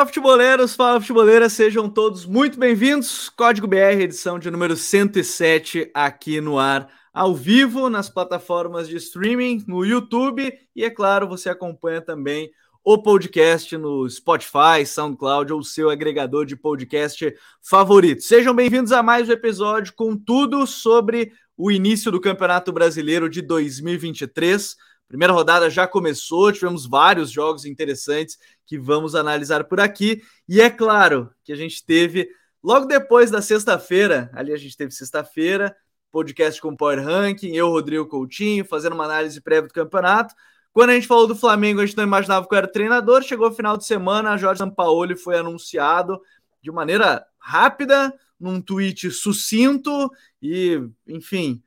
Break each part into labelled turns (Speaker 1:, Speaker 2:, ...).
Speaker 1: fala futeboleiros, fala futeboleiras, sejam todos muito bem-vindos. Código BR, edição de número 107 aqui no ar, ao vivo nas plataformas de streaming, no YouTube e, é claro, você acompanha também o podcast no Spotify, SoundCloud ou seu agregador de podcast favorito. Sejam bem-vindos a mais um episódio com tudo sobre o início do Campeonato Brasileiro de 2023. Primeira rodada já começou, tivemos vários jogos interessantes que vamos analisar por aqui. E é claro que a gente teve, logo depois da sexta-feira, ali a gente teve sexta-feira, podcast com Power Ranking, eu, Rodrigo Coutinho, fazendo uma análise prévia do campeonato. Quando a gente falou do Flamengo, a gente não imaginava que eu era treinador. Chegou o final de semana, a Jorge Sampaoli foi anunciado de maneira rápida, num tweet sucinto e, enfim,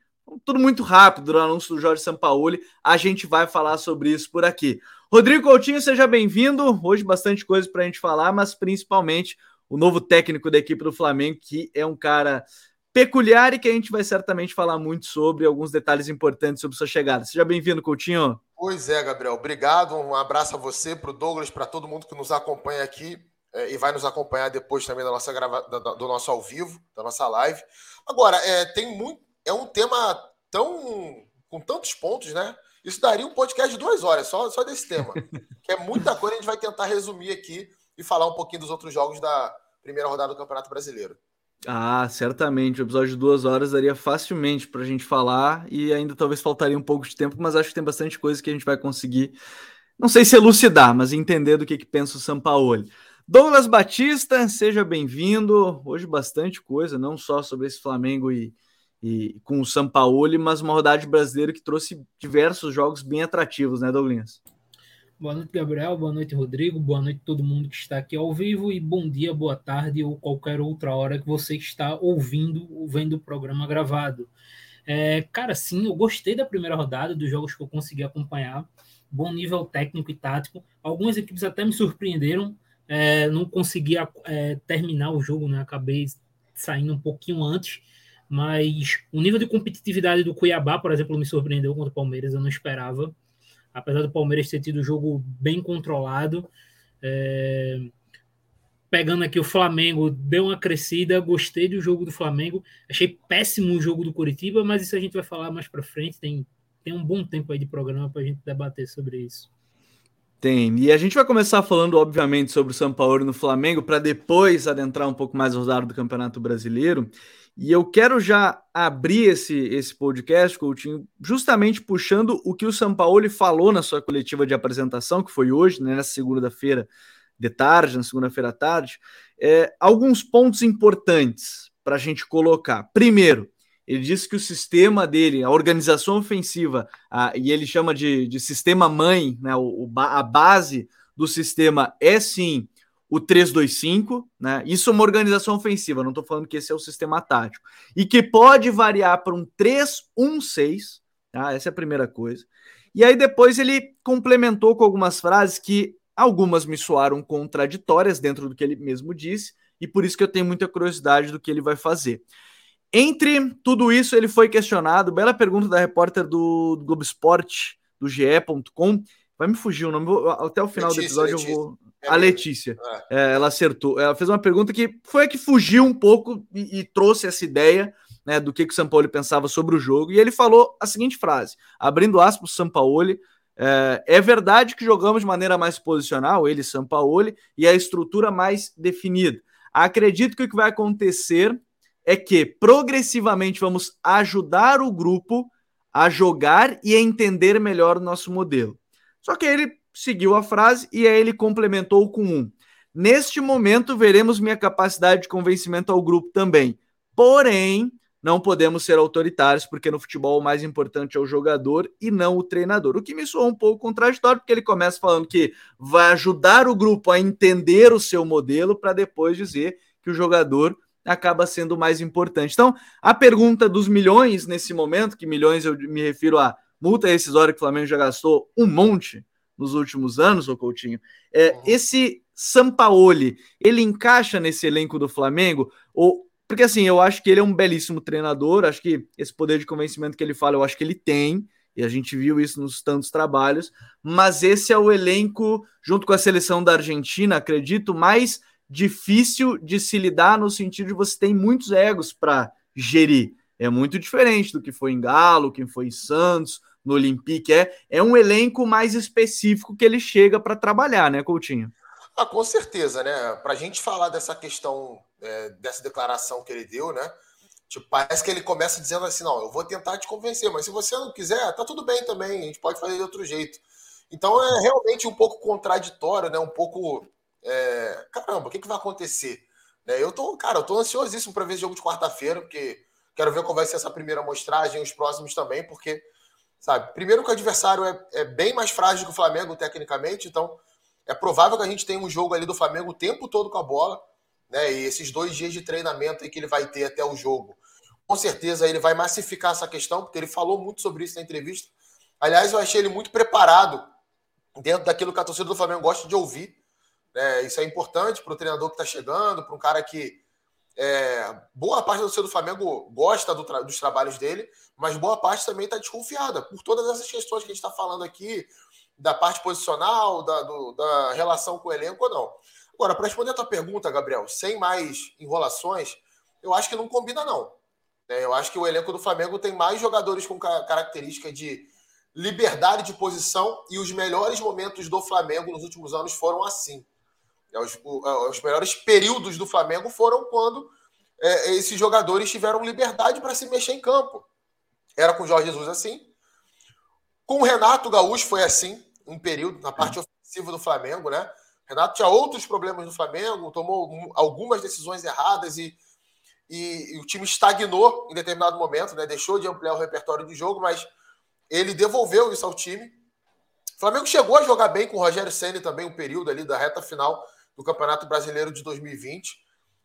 Speaker 1: tudo muito rápido no anúncio do Jorge Sampaoli. A gente vai falar sobre isso por aqui. Rodrigo Coutinho, seja bem-vindo. Hoje bastante coisa para a gente falar, mas principalmente o novo técnico da equipe do Flamengo, que é um cara peculiar e que a gente vai certamente falar muito sobre alguns detalhes importantes sobre sua chegada. Seja bem-vindo, Coutinho.
Speaker 2: Pois é, Gabriel. Obrigado. Um abraço a você, para o Douglas, para todo mundo que nos acompanha aqui é, e vai nos acompanhar depois também da nossa grava... do nosso ao vivo, da nossa live. Agora, é, tem muito. É um tema tão. com tantos pontos, né? Isso daria um podcast de duas horas só, só desse tema. que é muita coisa, a gente vai tentar resumir aqui e falar um pouquinho dos outros jogos da primeira rodada do Campeonato Brasileiro.
Speaker 1: Ah, certamente. O episódio de duas horas daria facilmente para a gente falar e ainda talvez faltaria um pouco de tempo, mas acho que tem bastante coisa que a gente vai conseguir, não sei se elucidar, mas entender do que, que pensa o Sampaoli. Douglas Batista, seja bem-vindo. Hoje bastante coisa, não só sobre esse Flamengo e, e com o Sampaoli, mas uma rodada brasileira que trouxe diversos jogos bem atrativos, né, Douglas?
Speaker 3: Boa noite, Gabriel. Boa noite, Rodrigo. Boa noite a todo mundo que está aqui ao vivo e bom dia, boa tarde ou qualquer outra hora que você está ouvindo ou vendo o programa gravado. É, cara, sim, eu gostei da primeira rodada, dos jogos que eu consegui acompanhar. Bom nível técnico e tático. Algumas equipes até me surpreenderam. É, não conseguia é, terminar o jogo, né? Acabei saindo um pouquinho antes mas o nível de competitividade do Cuiabá, por exemplo, me surpreendeu contra o Palmeiras, eu não esperava. Apesar do Palmeiras ter tido o jogo bem controlado. É... Pegando aqui o Flamengo, deu uma crescida, gostei do jogo do Flamengo. Achei péssimo o jogo do Curitiba, mas isso a gente vai falar mais para frente. Tem, tem um bom tempo aí de programa para a gente debater sobre isso.
Speaker 1: Tem. E a gente vai começar falando, obviamente, sobre o São Paulo no Flamengo, para depois adentrar um pouco mais no rodado do Campeonato Brasileiro. E eu quero já abrir esse, esse podcast, Coutinho, justamente puxando o que o Sampaoli falou na sua coletiva de apresentação, que foi hoje, né, nessa segunda-feira de tarde, na segunda-feira à tarde. É, alguns pontos importantes para a gente colocar. Primeiro, ele disse que o sistema dele, a organização ofensiva, a, e ele chama de, de sistema mãe, né, o, a base do sistema é sim o 3-2-5, né? Isso é uma organização ofensiva, não estou falando que esse é o sistema tático. E que pode variar para um 3-1-6, tá? Essa é a primeira coisa. E aí depois ele complementou com algumas frases que algumas me soaram contraditórias dentro do que ele mesmo disse, e por isso que eu tenho muita curiosidade do que ele vai fazer. Entre tudo isso, ele foi questionado, bela pergunta da repórter do, do Globo Esporte, do GE.com, vai me fugir o nome, até o final Letícia, do episódio Letícia. eu vou é a Letícia. É. É, ela acertou. Ela fez uma pergunta que foi a que fugiu um pouco e, e trouxe essa ideia né, do que, que o Sampaoli pensava sobre o jogo. E ele falou a seguinte frase, abrindo aspas para o Sampaoli, é, é, verdade que jogamos de maneira mais posicional, ele Sampaoli, e a estrutura mais definida. Acredito que o que vai acontecer é que progressivamente vamos ajudar o grupo a jogar e a entender melhor o nosso modelo. Só que ele seguiu a frase e aí ele complementou com um. Neste momento, veremos minha capacidade de convencimento ao grupo também. Porém, não podemos ser autoritários, porque no futebol o mais importante é o jogador e não o treinador. O que me soa um pouco contraditório, porque ele começa falando que vai ajudar o grupo a entender o seu modelo, para depois dizer que o jogador acaba sendo mais importante. Então, a pergunta dos milhões nesse momento, que milhões eu me refiro a multa rescisória que o Flamengo já gastou um monte, nos últimos anos, o Coutinho, é, uhum. esse Sampaoli, ele encaixa nesse elenco do Flamengo? Ou porque assim, eu acho que ele é um belíssimo treinador, acho que esse poder de convencimento que ele fala, eu acho que ele tem, e a gente viu isso nos tantos trabalhos, mas esse é o elenco, junto com a seleção da Argentina, acredito, mais difícil de se lidar no sentido de você tem muitos egos para gerir. É muito diferente do que foi em Galo, quem foi em Santos, no Olympique. É, é um elenco mais específico que ele chega para trabalhar, né, Coutinho?
Speaker 2: Ah, com certeza, né? Para a gente falar dessa questão, é, dessa declaração que ele deu, né? Tipo, parece que ele começa dizendo assim: não, eu vou tentar te convencer, mas se você não quiser, tá tudo bem também, a gente pode fazer de outro jeito. Então é realmente um pouco contraditório, né? Um pouco. É, caramba, o que, que vai acontecer? Né? Eu tô, cara, eu tô ansiosíssimo para ver esse jogo de quarta-feira, porque quero ver qual vai ser essa primeira amostragem, os próximos também, porque, sabe, primeiro que o adversário é, é bem mais frágil que o Flamengo, tecnicamente, então é provável que a gente tenha um jogo ali do Flamengo o tempo todo com a bola, né? E esses dois dias de treinamento que ele vai ter até o jogo, com certeza ele vai massificar essa questão, porque ele falou muito sobre isso na entrevista. Aliás, eu achei ele muito preparado dentro daquilo que a torcida do Flamengo gosta de ouvir. Né? Isso é importante para o treinador que está chegando, para um cara que é, boa parte da torcida do Flamengo gosta do tra dos trabalhos dele, mas boa parte também está desconfiada por todas essas questões que a gente está falando aqui, da parte posicional, da, do, da relação com o elenco ou não. Agora, para responder a tua pergunta, Gabriel, sem mais enrolações, eu acho que não combina, não. É, eu acho que o elenco do Flamengo tem mais jogadores com característica de liberdade de posição e os melhores momentos do Flamengo nos últimos anos foram assim. É, os, é, os melhores períodos do Flamengo foram quando é, esses jogadores tiveram liberdade para se mexer em campo. Era com o Jorge Jesus assim. Com o Renato Gaúcho foi assim, um período, na parte ofensiva do Flamengo, né? Renato tinha outros problemas no Flamengo, tomou algumas decisões erradas e, e, e, o time estagnou em determinado momento, né? Deixou de ampliar o repertório de jogo, mas ele devolveu isso ao time. O Flamengo chegou a jogar bem com o Rogério Senna também, um período ali da reta final do Campeonato Brasileiro de 2020,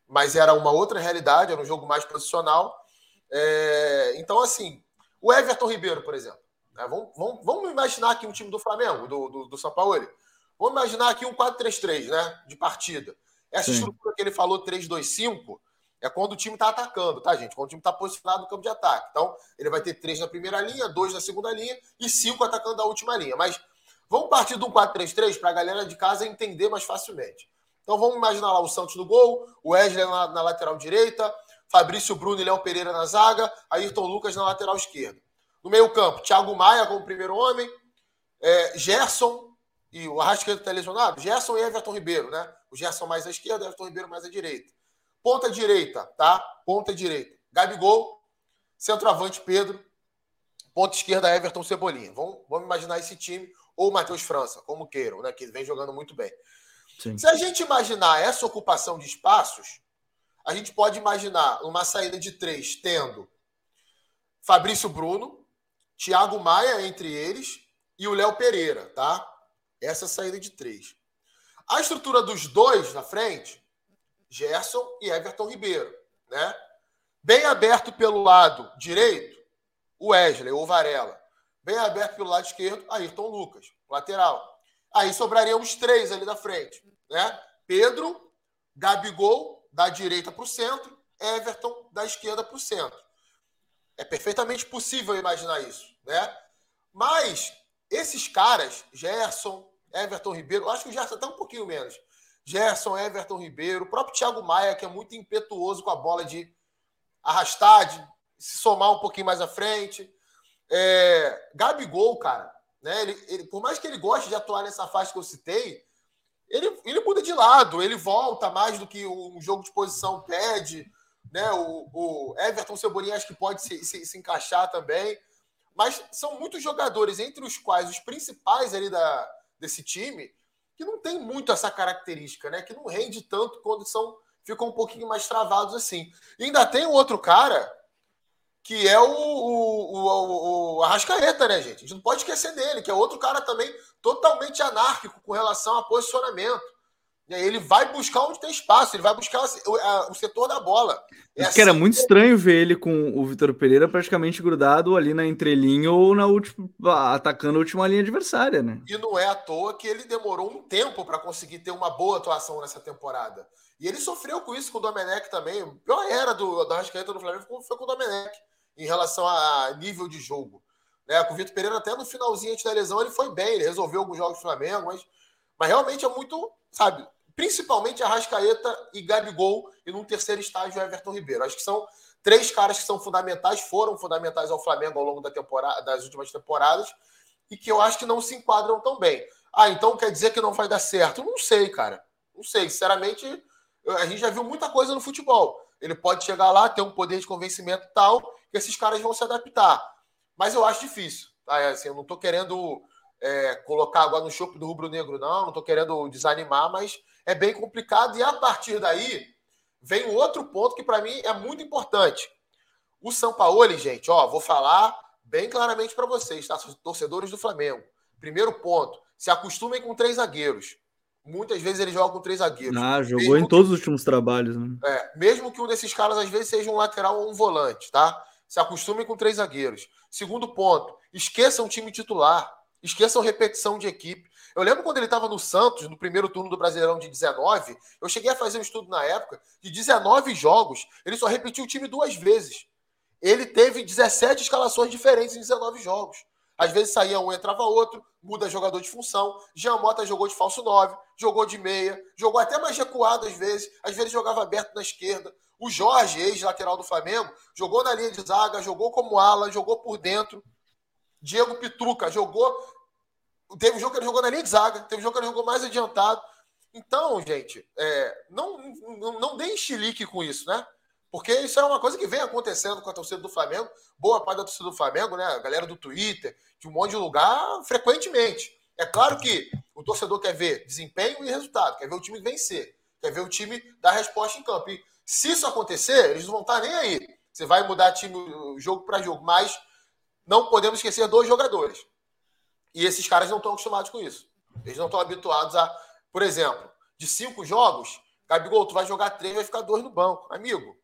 Speaker 2: mas era uma outra realidade, era um jogo mais posicional. É, então, assim, o Everton Ribeiro, por exemplo. Né? Vamos, vamos, vamos, imaginar aqui um time do Flamengo, do, do, do São Paulo. Vamos imaginar aqui um 4-3-3, né? De partida. Essa Sim. estrutura que ele falou, 3-2-5, é quando o time está atacando, tá, gente? Quando o time está posicionado no campo de ataque. Então, ele vai ter três na primeira linha, dois na segunda linha e cinco atacando a última linha. Mas vamos partir do 4-3-3 para a galera de casa entender mais facilmente. Então, vamos imaginar lá o Santos no gol, o Wesley na, na lateral direita, Fabrício Bruno e Léo Pereira na zaga, Ayrton Lucas na lateral esquerda. No meio-campo, Thiago Maia como primeiro homem, é, Gerson e o Arrascaeta está lesionado, Gerson e Everton Ribeiro, né? O Gerson mais à esquerda, Everton Ribeiro mais à direita. Ponta direita, tá? Ponta direita. Gabigol, centroavante Pedro, ponta esquerda Everton Cebolinha. Vamos, vamos imaginar esse time, ou Matheus França, como queiram, né? Que vem jogando muito bem. Sim. Se a gente imaginar essa ocupação de espaços, a gente pode imaginar uma saída de três tendo Fabrício Bruno, Thiago Maia entre eles e o Léo Pereira, tá? Essa saída de três. A estrutura dos dois na frente, Gerson e Everton Ribeiro, né? Bem aberto pelo lado direito, o Wesley ou Varela. Bem aberto pelo lado esquerdo, Ayrton Lucas, lateral. Aí sobrariam os três ali da frente, né? Pedro, Gabigol da direita para o centro, Everton da esquerda para o centro. É perfeitamente possível imaginar isso, né? Mas esses caras, Gerson, Everton Ribeiro, acho que o Gerson até um pouquinho menos. Gerson, Everton Ribeiro, o próprio Thiago Maia, que é muito impetuoso com a bola de arrastar, de se somar um pouquinho mais à frente. É, Gabigol, cara, né? Ele, ele, por mais que ele goste de atuar nessa faixa que eu citei, ele, ele muda de lado, ele volta mais do que um jogo de posição pede. Né? O, o Everton Cebolinha acho que pode se, se, se, encaixar também. Mas são muitos jogadores, entre os quais os principais ali da, desse time, que não tem muito essa característica, né? Que não rende tanto quando são ficam um pouquinho mais travados assim. E ainda tem um outro cara que é o, o, o, o Arrascaeta, né, gente? A gente não pode esquecer dele, que é outro cara também totalmente anárquico com relação a posicionamento. Ele vai buscar onde tem espaço, ele vai buscar o, setor da bola.
Speaker 1: É assim era muito que... estranho ver ele com o Vitor Pereira praticamente grudado ali na entrelinha ou na última, atacando a última linha adversária, né?
Speaker 2: E não é à toa que ele demorou um tempo para conseguir ter uma boa atuação nessa temporada. E ele sofreu com isso com o Domenech também. A pior era do, da Rascaeta do Flamengo foi com o Domenech em relação a nível de jogo. Né? Com o Vitor Pereira, até no finalzinho antes da lesão, ele foi bem, ele resolveu alguns jogos do Flamengo, mas, mas realmente é muito, sabe, principalmente Arrascaeta e Gabigol, e num terceiro estágio Everton Ribeiro. Acho que são três caras que são fundamentais, foram fundamentais ao Flamengo ao longo da temporada, das últimas temporadas, e que eu acho que não se enquadram tão bem. Ah, então quer dizer que não vai dar certo? Não sei, cara. Não sei. Sinceramente, a gente já viu muita coisa no futebol. Ele pode chegar lá, ter um poder de convencimento tal, que esses caras vão se adaptar. Mas eu acho difícil. Tá? É assim, eu não estou querendo é, colocar água no chope do rubro-negro, não. Não estou querendo desanimar, mas é bem complicado. E a partir daí, vem outro ponto que para mim é muito importante. O São Paulo, gente, ó, vou falar bem claramente para vocês, tá? Torcedores do Flamengo. Primeiro ponto, se acostumem com três zagueiros. Muitas vezes ele joga com três zagueiros.
Speaker 1: Ah, jogou mesmo em que, todos os últimos trabalhos, né?
Speaker 2: É, mesmo que um desses caras às vezes seja um lateral ou um volante, tá? Se acostumem com três zagueiros. Segundo ponto, esqueçam o time titular. Esqueçam repetição de equipe. Eu lembro quando ele estava no Santos, no primeiro turno do Brasileirão de 19, eu cheguei a fazer um estudo na época, de 19 jogos, ele só repetiu o time duas vezes. Ele teve 17 escalações diferentes em 19 jogos. Às vezes saía um, entrava outro, muda jogador de função. Jean Mota jogou de falso 9, jogou de meia, jogou até mais recuado às vezes, às vezes jogava aberto na esquerda. O Jorge, ex-lateral do Flamengo, jogou na linha de zaga, jogou como ala, jogou por dentro. Diego Pituca jogou. Teve um jogo que ele jogou na linha de zaga, teve um jogo que ele jogou mais adiantado. Então, gente, é, não, não, não deem chilique com isso, né? Porque isso é uma coisa que vem acontecendo com a torcida do Flamengo, boa parte da torcida do Flamengo, né? A galera do Twitter, de um monte de lugar, frequentemente. É claro que o torcedor quer ver desempenho e resultado, quer ver o time vencer, quer ver o time dar resposta em campo. E se isso acontecer, eles não vão estar nem aí. Você vai mudar time jogo para jogo, mas não podemos esquecer dois jogadores. E esses caras não estão acostumados com isso. Eles não estão habituados a, por exemplo, de cinco jogos, Gabigol, tu vai jogar três, vai ficar dois no banco. Amigo,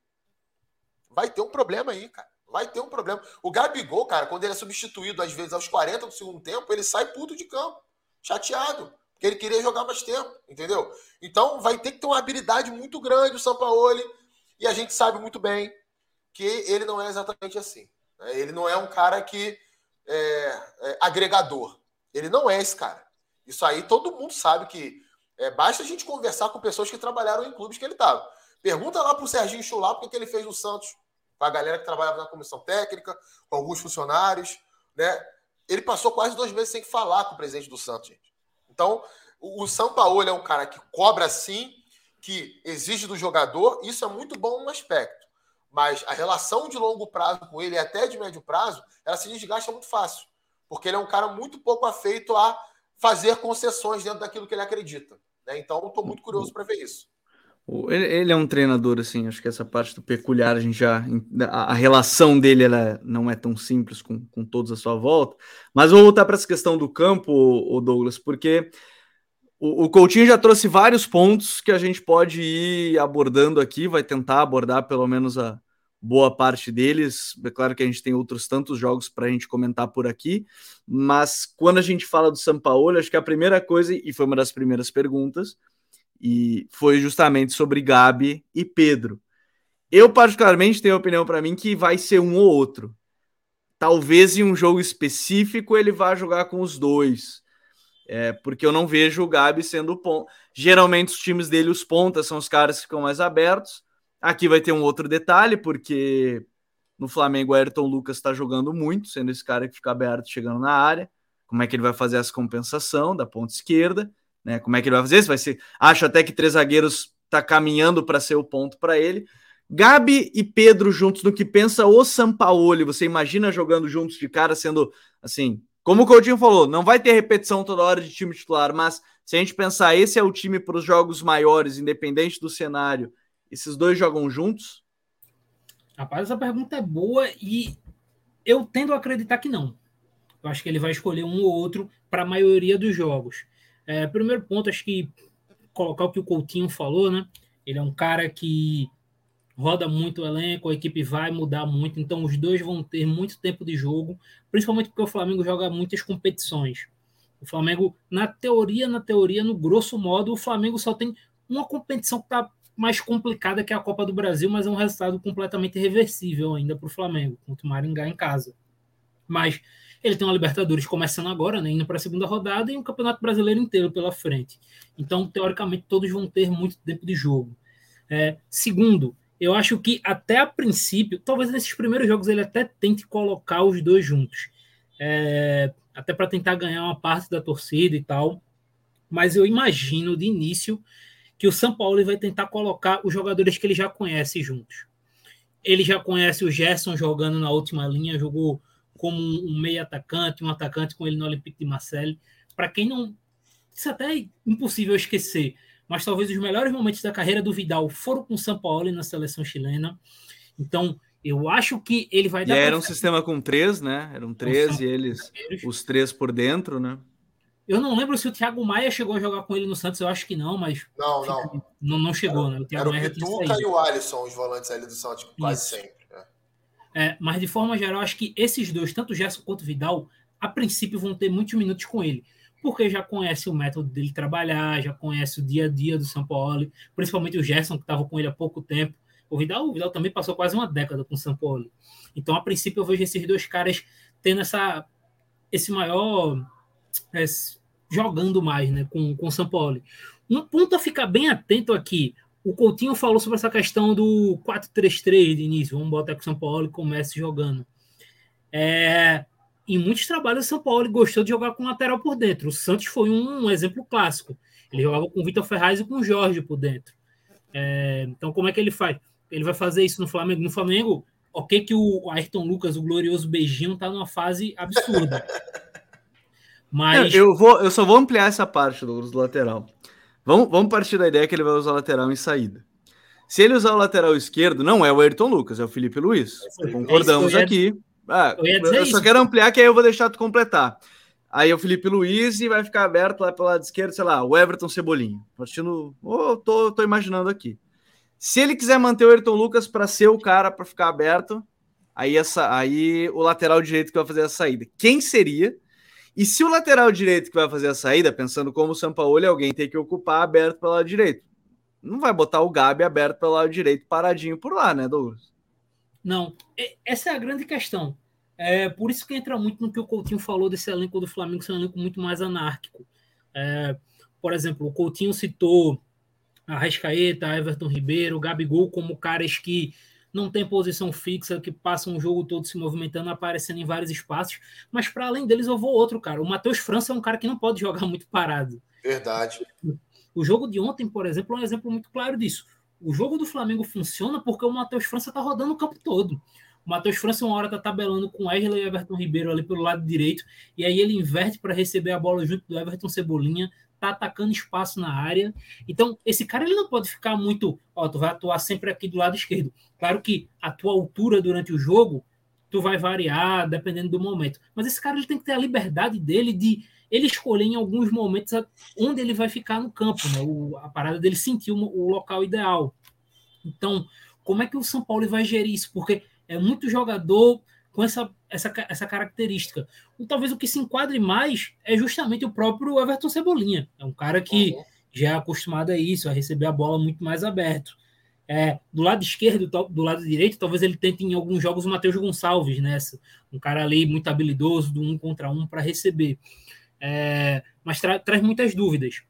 Speaker 2: vai ter um problema aí, cara. Vai ter um problema. O Gabigol, cara, quando ele é substituído, às vezes, aos 40 do segundo tempo, ele sai puto de campo, chateado, porque ele queria jogar mais tempo, entendeu? Então vai ter que ter uma habilidade muito grande o Sampaoli, e a gente sabe muito bem que ele não é exatamente assim. Né? Ele não é um cara que é, é agregador. Ele não é esse cara. Isso aí todo mundo sabe que é, basta a gente conversar com pessoas que trabalharam em clubes que ele estava. Pergunta lá para o Serginho Chulá porque que ele fez no Santos com a galera que trabalhava na comissão técnica, com alguns funcionários, né? Ele passou quase dois meses sem falar com o presidente do Santos, gente. Então, o São Paulo é um cara que cobra sim, que exige do jogador, isso é muito bom num aspecto. Mas a relação de longo prazo com ele, até de médio prazo, ela se desgasta muito fácil. Porque ele é um cara muito pouco afeito a fazer concessões dentro daquilo que ele acredita. Né? Então, estou muito curioso para ver isso.
Speaker 1: Ele, ele, é um treinador, assim, acho que essa parte do peculiar, a gente já. A, a relação dele ela não é tão simples com, com todos à sua volta. Mas vou voltar para essa questão do campo, o Douglas, porque o, o Coutinho já trouxe vários pontos que a gente pode ir abordando aqui, vai tentar abordar pelo menos a boa parte deles. É claro que a gente tem outros tantos jogos para a gente comentar por aqui, mas quando a gente fala do São Paulo, acho que a primeira coisa, e foi uma das primeiras perguntas, e foi justamente sobre Gabi e Pedro. Eu, particularmente, tenho a opinião para mim que vai ser um ou outro. Talvez em um jogo específico ele vá jogar com os dois. É, porque eu não vejo o Gabi sendo o ponto. Geralmente os times dele, os pontas, são os caras que ficam mais abertos. Aqui vai ter um outro detalhe, porque no Flamengo o Ayrton Lucas está jogando muito, sendo esse cara que fica aberto chegando na área. Como é que ele vai fazer essa compensação da ponta esquerda? Né? Como é que ele vai fazer isso? Vai ser. Acho até que três zagueiros está caminhando para ser o ponto para ele. Gabi e Pedro juntos no que pensa o Sampaoli. Você imagina jogando juntos de cara, sendo assim, como o Coutinho falou, não vai ter repetição toda hora de time titular, mas se a gente pensar, esse é o time para os jogos maiores, independente do cenário, esses dois jogam juntos?
Speaker 3: Rapaz, essa pergunta é boa e eu tendo a acreditar que não. Eu acho que ele vai escolher um ou outro para a maioria dos jogos. É, primeiro ponto, acho que colocar o que o Coutinho falou, né? Ele é um cara que roda muito o elenco, a equipe vai mudar muito, então os dois vão ter muito tempo de jogo, principalmente porque o Flamengo joga muitas competições. O Flamengo, na teoria, na teoria, no grosso modo, o Flamengo só tem uma competição que está mais complicada que a Copa do Brasil, mas é um resultado completamente reversível ainda para o Flamengo, contra o Maringá em casa. Mas Ele tem uma Libertadores começando agora, né, indo para a segunda rodada, e um Campeonato Brasileiro inteiro pela frente. Então, teoricamente, todos vão ter muito tempo de jogo. É, segundo, eu acho que até a princípio, talvez nesses primeiros jogos ele até tente colocar os dois juntos. É, até para tentar ganhar uma parte da torcida e tal. Mas eu imagino de início que o São Paulo vai tentar colocar os jogadores que ele já conhece juntos. Ele já conhece o Gerson jogando na última linha, jogou como um meio atacante, um atacante com ele no Olympique de Marseille. Para quem não. Isso até é impossível esquecer, mas talvez os melhores momentos da carreira do Vidal foram com o São Paulo na seleção chilena. Então, eu acho que ele vai
Speaker 1: dar. E era um sistema com três, né? Eram três e eles, os três por dentro, né?
Speaker 3: Eu não lembro se o Thiago Maia chegou a jogar com ele no Santos, eu acho que não, mas.
Speaker 2: Não, não.
Speaker 3: Não, não chegou,
Speaker 2: era,
Speaker 3: né?
Speaker 2: O Thiago era Maia o Pituca e o Alisson, os volantes ali do Santos, quase Isso. sempre.
Speaker 3: É, mas de forma geral, acho que esses dois, tanto Gerson quanto Vidal, a princípio vão ter muitos minutos com ele. Porque já conhece o método dele trabalhar, já conhece o dia a dia do São Paulo, principalmente o Gerson, que estava com ele há pouco tempo. O Vidal, o Vidal também passou quase uma década com o São Paulo. Então, a princípio, eu vejo esses dois caras tendo essa, esse maior. Esse, jogando mais né, com, com o São Paulo. Um ponto a ficar bem atento aqui. O Coutinho falou sobre essa questão do 4-3-3 de início. Vamos botar que o São Paulo comece jogando. É, em muitos trabalhos, o São Paulo gostou de jogar com lateral por dentro. O Santos foi um, um exemplo clássico. Ele jogava com o Vitor Ferraz e com o Jorge por dentro. É, então, como é que ele faz? Ele vai fazer isso no Flamengo? No Flamengo, ok que o Ayrton Lucas, o glorioso beijinho, tá numa fase absurda.
Speaker 1: Mas. Eu, vou, eu só vou ampliar essa parte do, do lateral. Vamos, vamos partir da ideia que ele vai usar lateral em saída. Se ele usar o lateral esquerdo, não é o Ayrton Lucas, é o Felipe Luiz. É Concordamos ia, aqui. Ah, eu, eu só quero ampliar que aí eu vou deixar tu completar. Aí é o Felipe Luiz e vai ficar aberto lá pelo lado esquerdo, sei lá, o Everton Cebolinha. Partindo. Oh, tô, tô imaginando aqui. Se ele quiser manter o Ayrton Lucas para ser o cara para ficar aberto, aí, essa, aí o lateral direito que vai fazer a saída. Quem seria? E se o lateral direito que vai fazer a saída, pensando como o Sampaoli, alguém tem que ocupar aberto pelo lado direito. Não vai botar o Gabi aberto pelo lado direito, paradinho por lá, né, Douglas?
Speaker 3: Não, essa é a grande questão. É por isso que entra muito no que o Coutinho falou desse elenco do Flamengo ser um elenco muito mais anárquico. É, por exemplo, o Coutinho citou a Rascaeta, Everton Ribeiro, o Gabigol como caras que não tem posição fixa, que passam o jogo todo se movimentando, aparecendo em vários espaços. Mas para além deles, eu vou outro, cara. O Matheus França é um cara que não pode jogar muito parado.
Speaker 2: Verdade.
Speaker 3: O jogo de ontem, por exemplo, é um exemplo muito claro disso. O jogo do Flamengo funciona porque o Matheus França tá rodando o campo todo. O Matheus França, uma hora, tá tabelando com Wesley e Everton Ribeiro ali pelo lado direito, e aí ele inverte para receber a bola junto do Everton Cebolinha, tá atacando espaço na área. Então, esse cara ele não pode ficar muito, ó, tu vai atuar sempre aqui do lado esquerdo. Claro que a tua altura durante o jogo, tu vai variar dependendo do momento. Mas esse cara ele tem que ter a liberdade dele de ele escolher em alguns momentos onde ele vai ficar no campo, né? O, a parada dele sentir o, o local ideal. Então, como é que o São Paulo vai gerir isso? Porque é muito jogador com essa, essa, essa característica. Talvez o que se enquadre mais é justamente o próprio Everton Cebolinha. É um cara que uhum. já é acostumado a isso, a receber a bola muito mais aberto. É, do lado esquerdo, do lado direito, talvez ele tente em alguns jogos o Matheus Gonçalves nessa. Um cara ali muito habilidoso, do um contra um para receber. É, mas tra traz muitas dúvidas.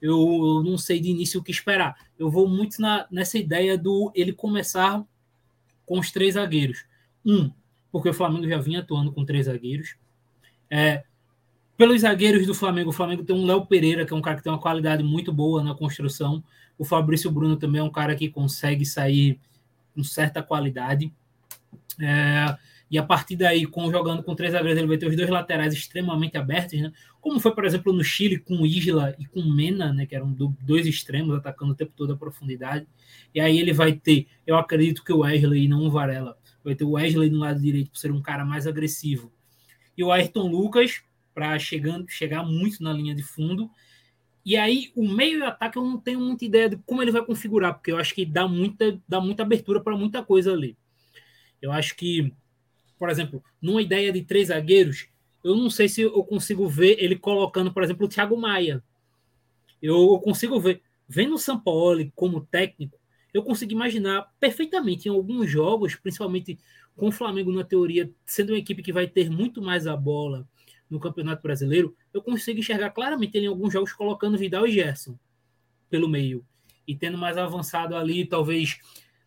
Speaker 3: Eu, eu, não sei de início o que esperar. Eu vou muito na, nessa ideia do ele começar com os três zagueiros. Um, porque o Flamengo já vinha atuando com três zagueiros. É, pelos zagueiros do Flamengo, o Flamengo tem um Léo Pereira, que é um cara que tem uma qualidade muito boa na construção. O Fabrício Bruno também é um cara que consegue sair com certa qualidade. É, e a partir daí, com, jogando com três zagueiros, ele vai ter os dois laterais extremamente abertos, né? como foi, por exemplo, no Chile com Isla e com Mena, né? que eram dois extremos atacando o tempo todo a profundidade. E aí ele vai ter, eu acredito que o Wesley e não o Varela, vai ter o Wesley no lado direito por ser um cara mais agressivo. E o Ayrton Lucas para chegar muito na linha de fundo. E aí o meio e ataque eu não tenho muita ideia de como ele vai configurar, porque eu acho que dá muita dá muita abertura para muita coisa ali. Eu acho que, por exemplo, numa ideia de três zagueiros, eu não sei se eu consigo ver ele colocando, por exemplo, o Thiago Maia. Eu consigo ver, vendo o São Paulo como técnico, eu consigo imaginar perfeitamente em alguns jogos, principalmente com o Flamengo na teoria sendo uma equipe que vai ter muito mais a bola no Campeonato Brasileiro, eu consigo enxergar claramente ele em alguns jogos colocando Vidal e Gerson pelo meio e tendo mais avançado ali talvez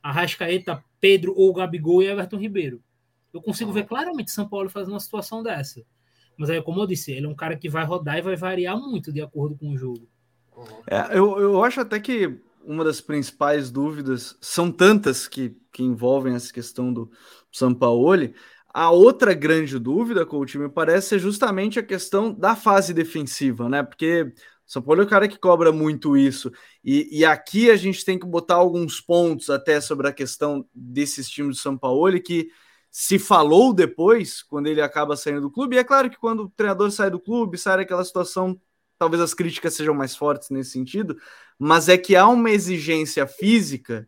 Speaker 3: Arrascaeta, Pedro ou Gabigol e Everton Ribeiro. Eu consigo ver claramente São Paulo fazendo uma situação dessa. Mas aí, como eu disse, ele é um cara que vai rodar e vai variar muito de acordo com o jogo.
Speaker 1: É, eu, eu acho até que uma das principais dúvidas são tantas que, que envolvem essa questão do Sampaoli. A outra grande dúvida com o time parece ser justamente a questão da fase defensiva, né? Porque São Paulo é o cara que cobra muito isso. E, e, aqui a gente tem que botar alguns pontos até sobre a questão desses times do São Paulo que se falou depois, quando ele acaba saindo do clube. E é claro que quando o treinador sai do clube, sai daquela situação talvez as críticas sejam mais fortes nesse sentido, mas é que há uma exigência física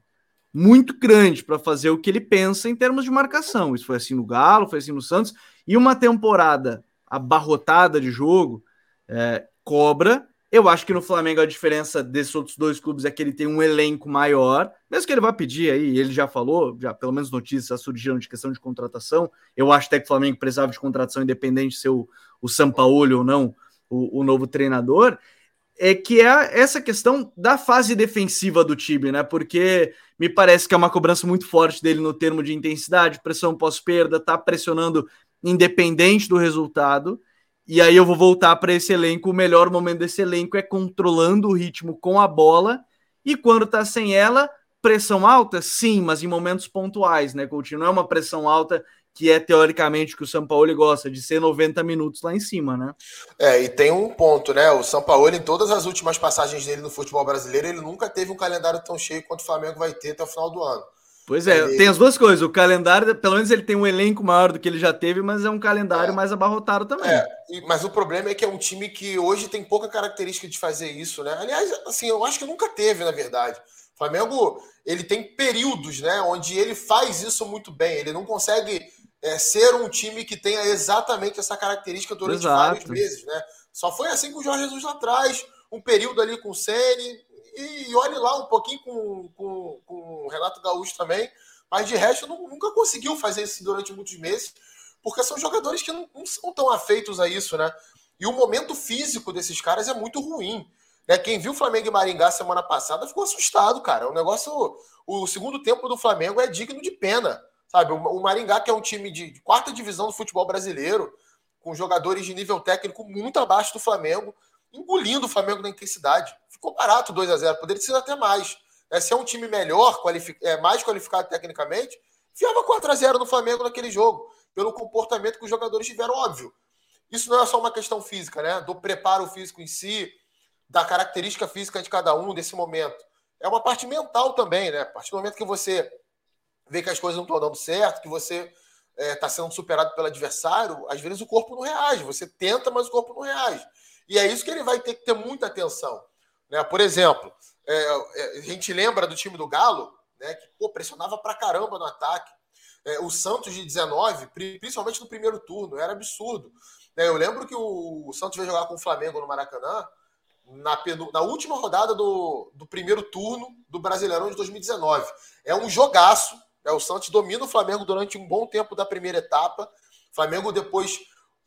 Speaker 1: muito grande para fazer o que ele pensa em termos de marcação. Isso foi assim no Galo, foi assim no Santos, e uma temporada abarrotada de jogo é, cobra. Eu acho que no Flamengo a diferença desses outros dois clubes é que ele tem um elenco maior, mesmo que ele vá pedir aí, ele já falou, já pelo menos notícias surgiram de questão de contratação. Eu acho até que o Flamengo precisava de contratação independente se o, o Sampaoli ou não o, o novo treinador, é que é essa questão da fase defensiva do time, né? Porque me parece que é uma cobrança muito forte dele no termo de intensidade, pressão pós-perda, tá pressionando independente do resultado. E aí eu vou voltar para esse elenco. O melhor momento desse elenco é controlando o ritmo com a bola. E quando tá sem ela, pressão alta? Sim, mas em momentos pontuais, né, Coutinho? Não é uma pressão alta que é teoricamente o que o São Paulo gosta, de ser 90 minutos lá em cima, né?
Speaker 2: É, e tem um ponto, né? O São Paulo, em todas as últimas passagens dele no futebol brasileiro, ele nunca teve um calendário tão cheio quanto o Flamengo vai ter até o final do ano.
Speaker 1: Pois é, ele... tem as duas coisas. O calendário, pelo menos ele tem um elenco maior do que ele já teve, mas é um calendário é. mais abarrotado também. É,
Speaker 2: mas o problema é que é um time que hoje tem pouca característica de fazer isso, né? Aliás, assim, eu acho que nunca teve, na verdade. O Flamengo, ele tem períodos, né, onde ele faz isso muito bem. Ele não consegue é, ser um time que tenha exatamente essa característica durante Exato. vários meses, né? Só foi assim com o Jorge Jesus lá atrás, um período ali com o Ceni e, e olhe lá um pouquinho com, com, com o Renato Gaúcho também, mas de resto não, nunca conseguiu fazer isso durante muitos meses, porque são jogadores que não, não são tão afeitos a isso, né? E o momento físico desses caras é muito ruim. Né? Quem viu o Flamengo e Maringá semana passada ficou assustado, cara. O negócio, o segundo tempo do Flamengo é digno de pena. Sabe, o Maringá, que é um time de quarta divisão do futebol brasileiro, com jogadores de nível técnico muito abaixo do Flamengo, engolindo o Flamengo na intensidade. Ficou barato 2 a 0 poderia ser até mais. É, se é um time melhor, qualific... é, mais qualificado tecnicamente, enfiava 4 a 0 no Flamengo naquele jogo, pelo comportamento que os jogadores tiveram, óbvio. Isso não é só uma questão física, né? Do preparo físico em si, da característica física de cada um desse momento. É uma parte mental também, né? A partir do momento que você vê que as coisas não estão dando certo, que você está é, sendo superado pelo adversário, às vezes o corpo não reage. Você tenta, mas o corpo não reage. E é isso que ele vai ter que ter muita atenção. Né? Por exemplo, é, é, a gente lembra do time do Galo, né, que pô, pressionava pra caramba no ataque. É, o Santos de 19, principalmente no primeiro turno, era absurdo. É, eu lembro que o, o Santos veio jogar com o Flamengo no Maracanã na, na última rodada do, do primeiro turno do Brasileirão de 2019. É um jogaço o Santos domina o Flamengo durante um bom tempo da primeira etapa. O Flamengo depois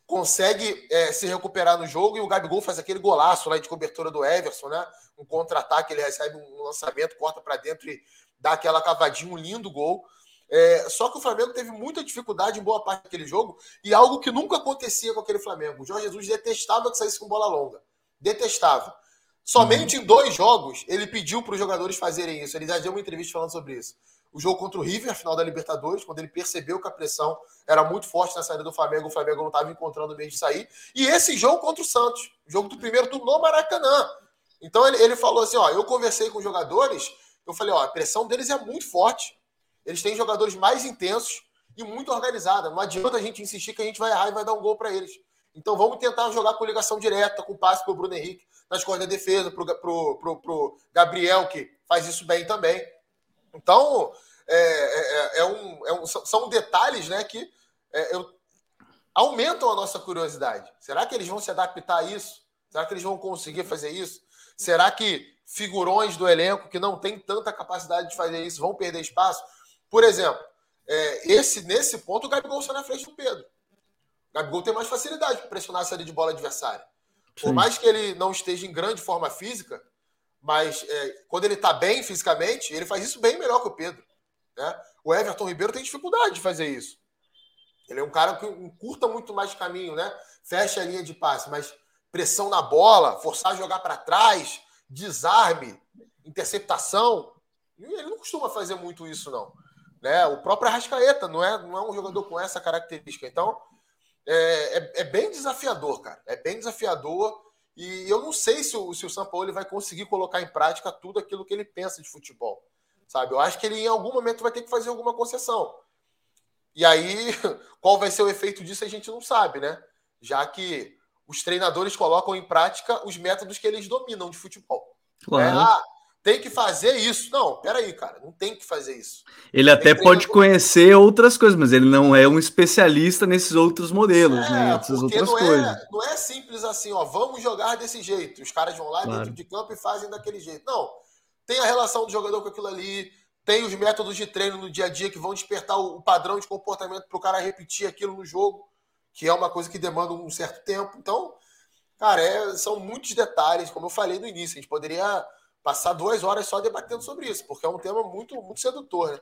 Speaker 2: consegue é, se recuperar no jogo e o Gabigol faz aquele golaço lá de cobertura do Everson, né? Um contra-ataque, ele recebe um lançamento, corta para dentro e dá aquela cavadinha, um lindo gol. É, só que o Flamengo teve muita dificuldade em boa parte daquele jogo e algo que nunca acontecia com aquele Flamengo. O Jorge Jesus detestava que saísse com bola longa. Detestava. Somente uhum. em dois jogos ele pediu para os jogadores fazerem isso. Ele já deu uma entrevista falando sobre isso o jogo contra o River, final da Libertadores, quando ele percebeu que a pressão era muito forte na saída do Flamengo, o Flamengo não estava encontrando meio de sair. E esse jogo contra o Santos, jogo do primeiro turno no Maracanã. Então ele, ele falou assim: ó, eu conversei com os jogadores, eu falei, ó, a pressão deles é muito forte. Eles têm jogadores mais intensos e muito organizada. Não adianta a gente insistir que a gente vai errar e vai dar um gol para eles. Então vamos tentar jogar com ligação direta, com passe para o Bruno Henrique nas costas da defesa, para o Gabriel, que faz isso bem também. Então, é, é, é, um, é um, são detalhes né, que é, eu, aumentam a nossa curiosidade. Será que eles vão se adaptar a isso? Será que eles vão conseguir fazer isso? Será que figurões do elenco que não tem tanta capacidade de fazer isso vão perder espaço. Por exemplo, é, esse nesse ponto o Gabigol está na frente do Pedro. O Gabigol tem mais facilidade para pressionar a saída de bola adversária. Por mais que ele não esteja em grande forma física, mas é, quando ele está bem fisicamente, ele faz isso bem melhor que o Pedro. Né? O Everton Ribeiro tem dificuldade de fazer isso. Ele é um cara que curta muito mais caminho, né? Fecha a linha de passe, mas pressão na bola, forçar a jogar para trás, desarme, interceptação. Ele não costuma fazer muito isso, não. Né? O próprio Arrascaeta não é, não é um jogador com essa característica. Então, é, é, é, bem desafiador, cara. É bem desafiador. E eu não sei se o, se o São Paulo vai conseguir colocar em prática tudo aquilo que ele pensa de futebol. Sabe? Eu acho que ele em algum momento vai ter que fazer alguma concessão. E aí, qual vai ser o efeito disso a gente não sabe, né? Já que os treinadores colocam em prática os métodos que eles dominam de futebol. Claro. É, ah, tem que fazer isso. Não, peraí, cara, não tem que fazer isso.
Speaker 1: Ele até pode conhecer outras coisas, mas ele não é um especialista nesses outros modelos, é, né? Essas outras
Speaker 2: não
Speaker 1: é, coisas.
Speaker 2: É, não é simples assim, ó, vamos jogar desse jeito. Os caras vão lá claro. dentro de campo e fazem daquele jeito. Não, tem a relação do jogador com aquilo ali, tem os métodos de treino no dia a dia que vão despertar o padrão de comportamento para o cara repetir aquilo no jogo que é uma coisa que demanda um certo tempo. Então, cara, é, são muitos detalhes, como eu falei no início, a gente poderia passar duas horas só debatendo sobre isso, porque é um tema muito, muito sedutor, né?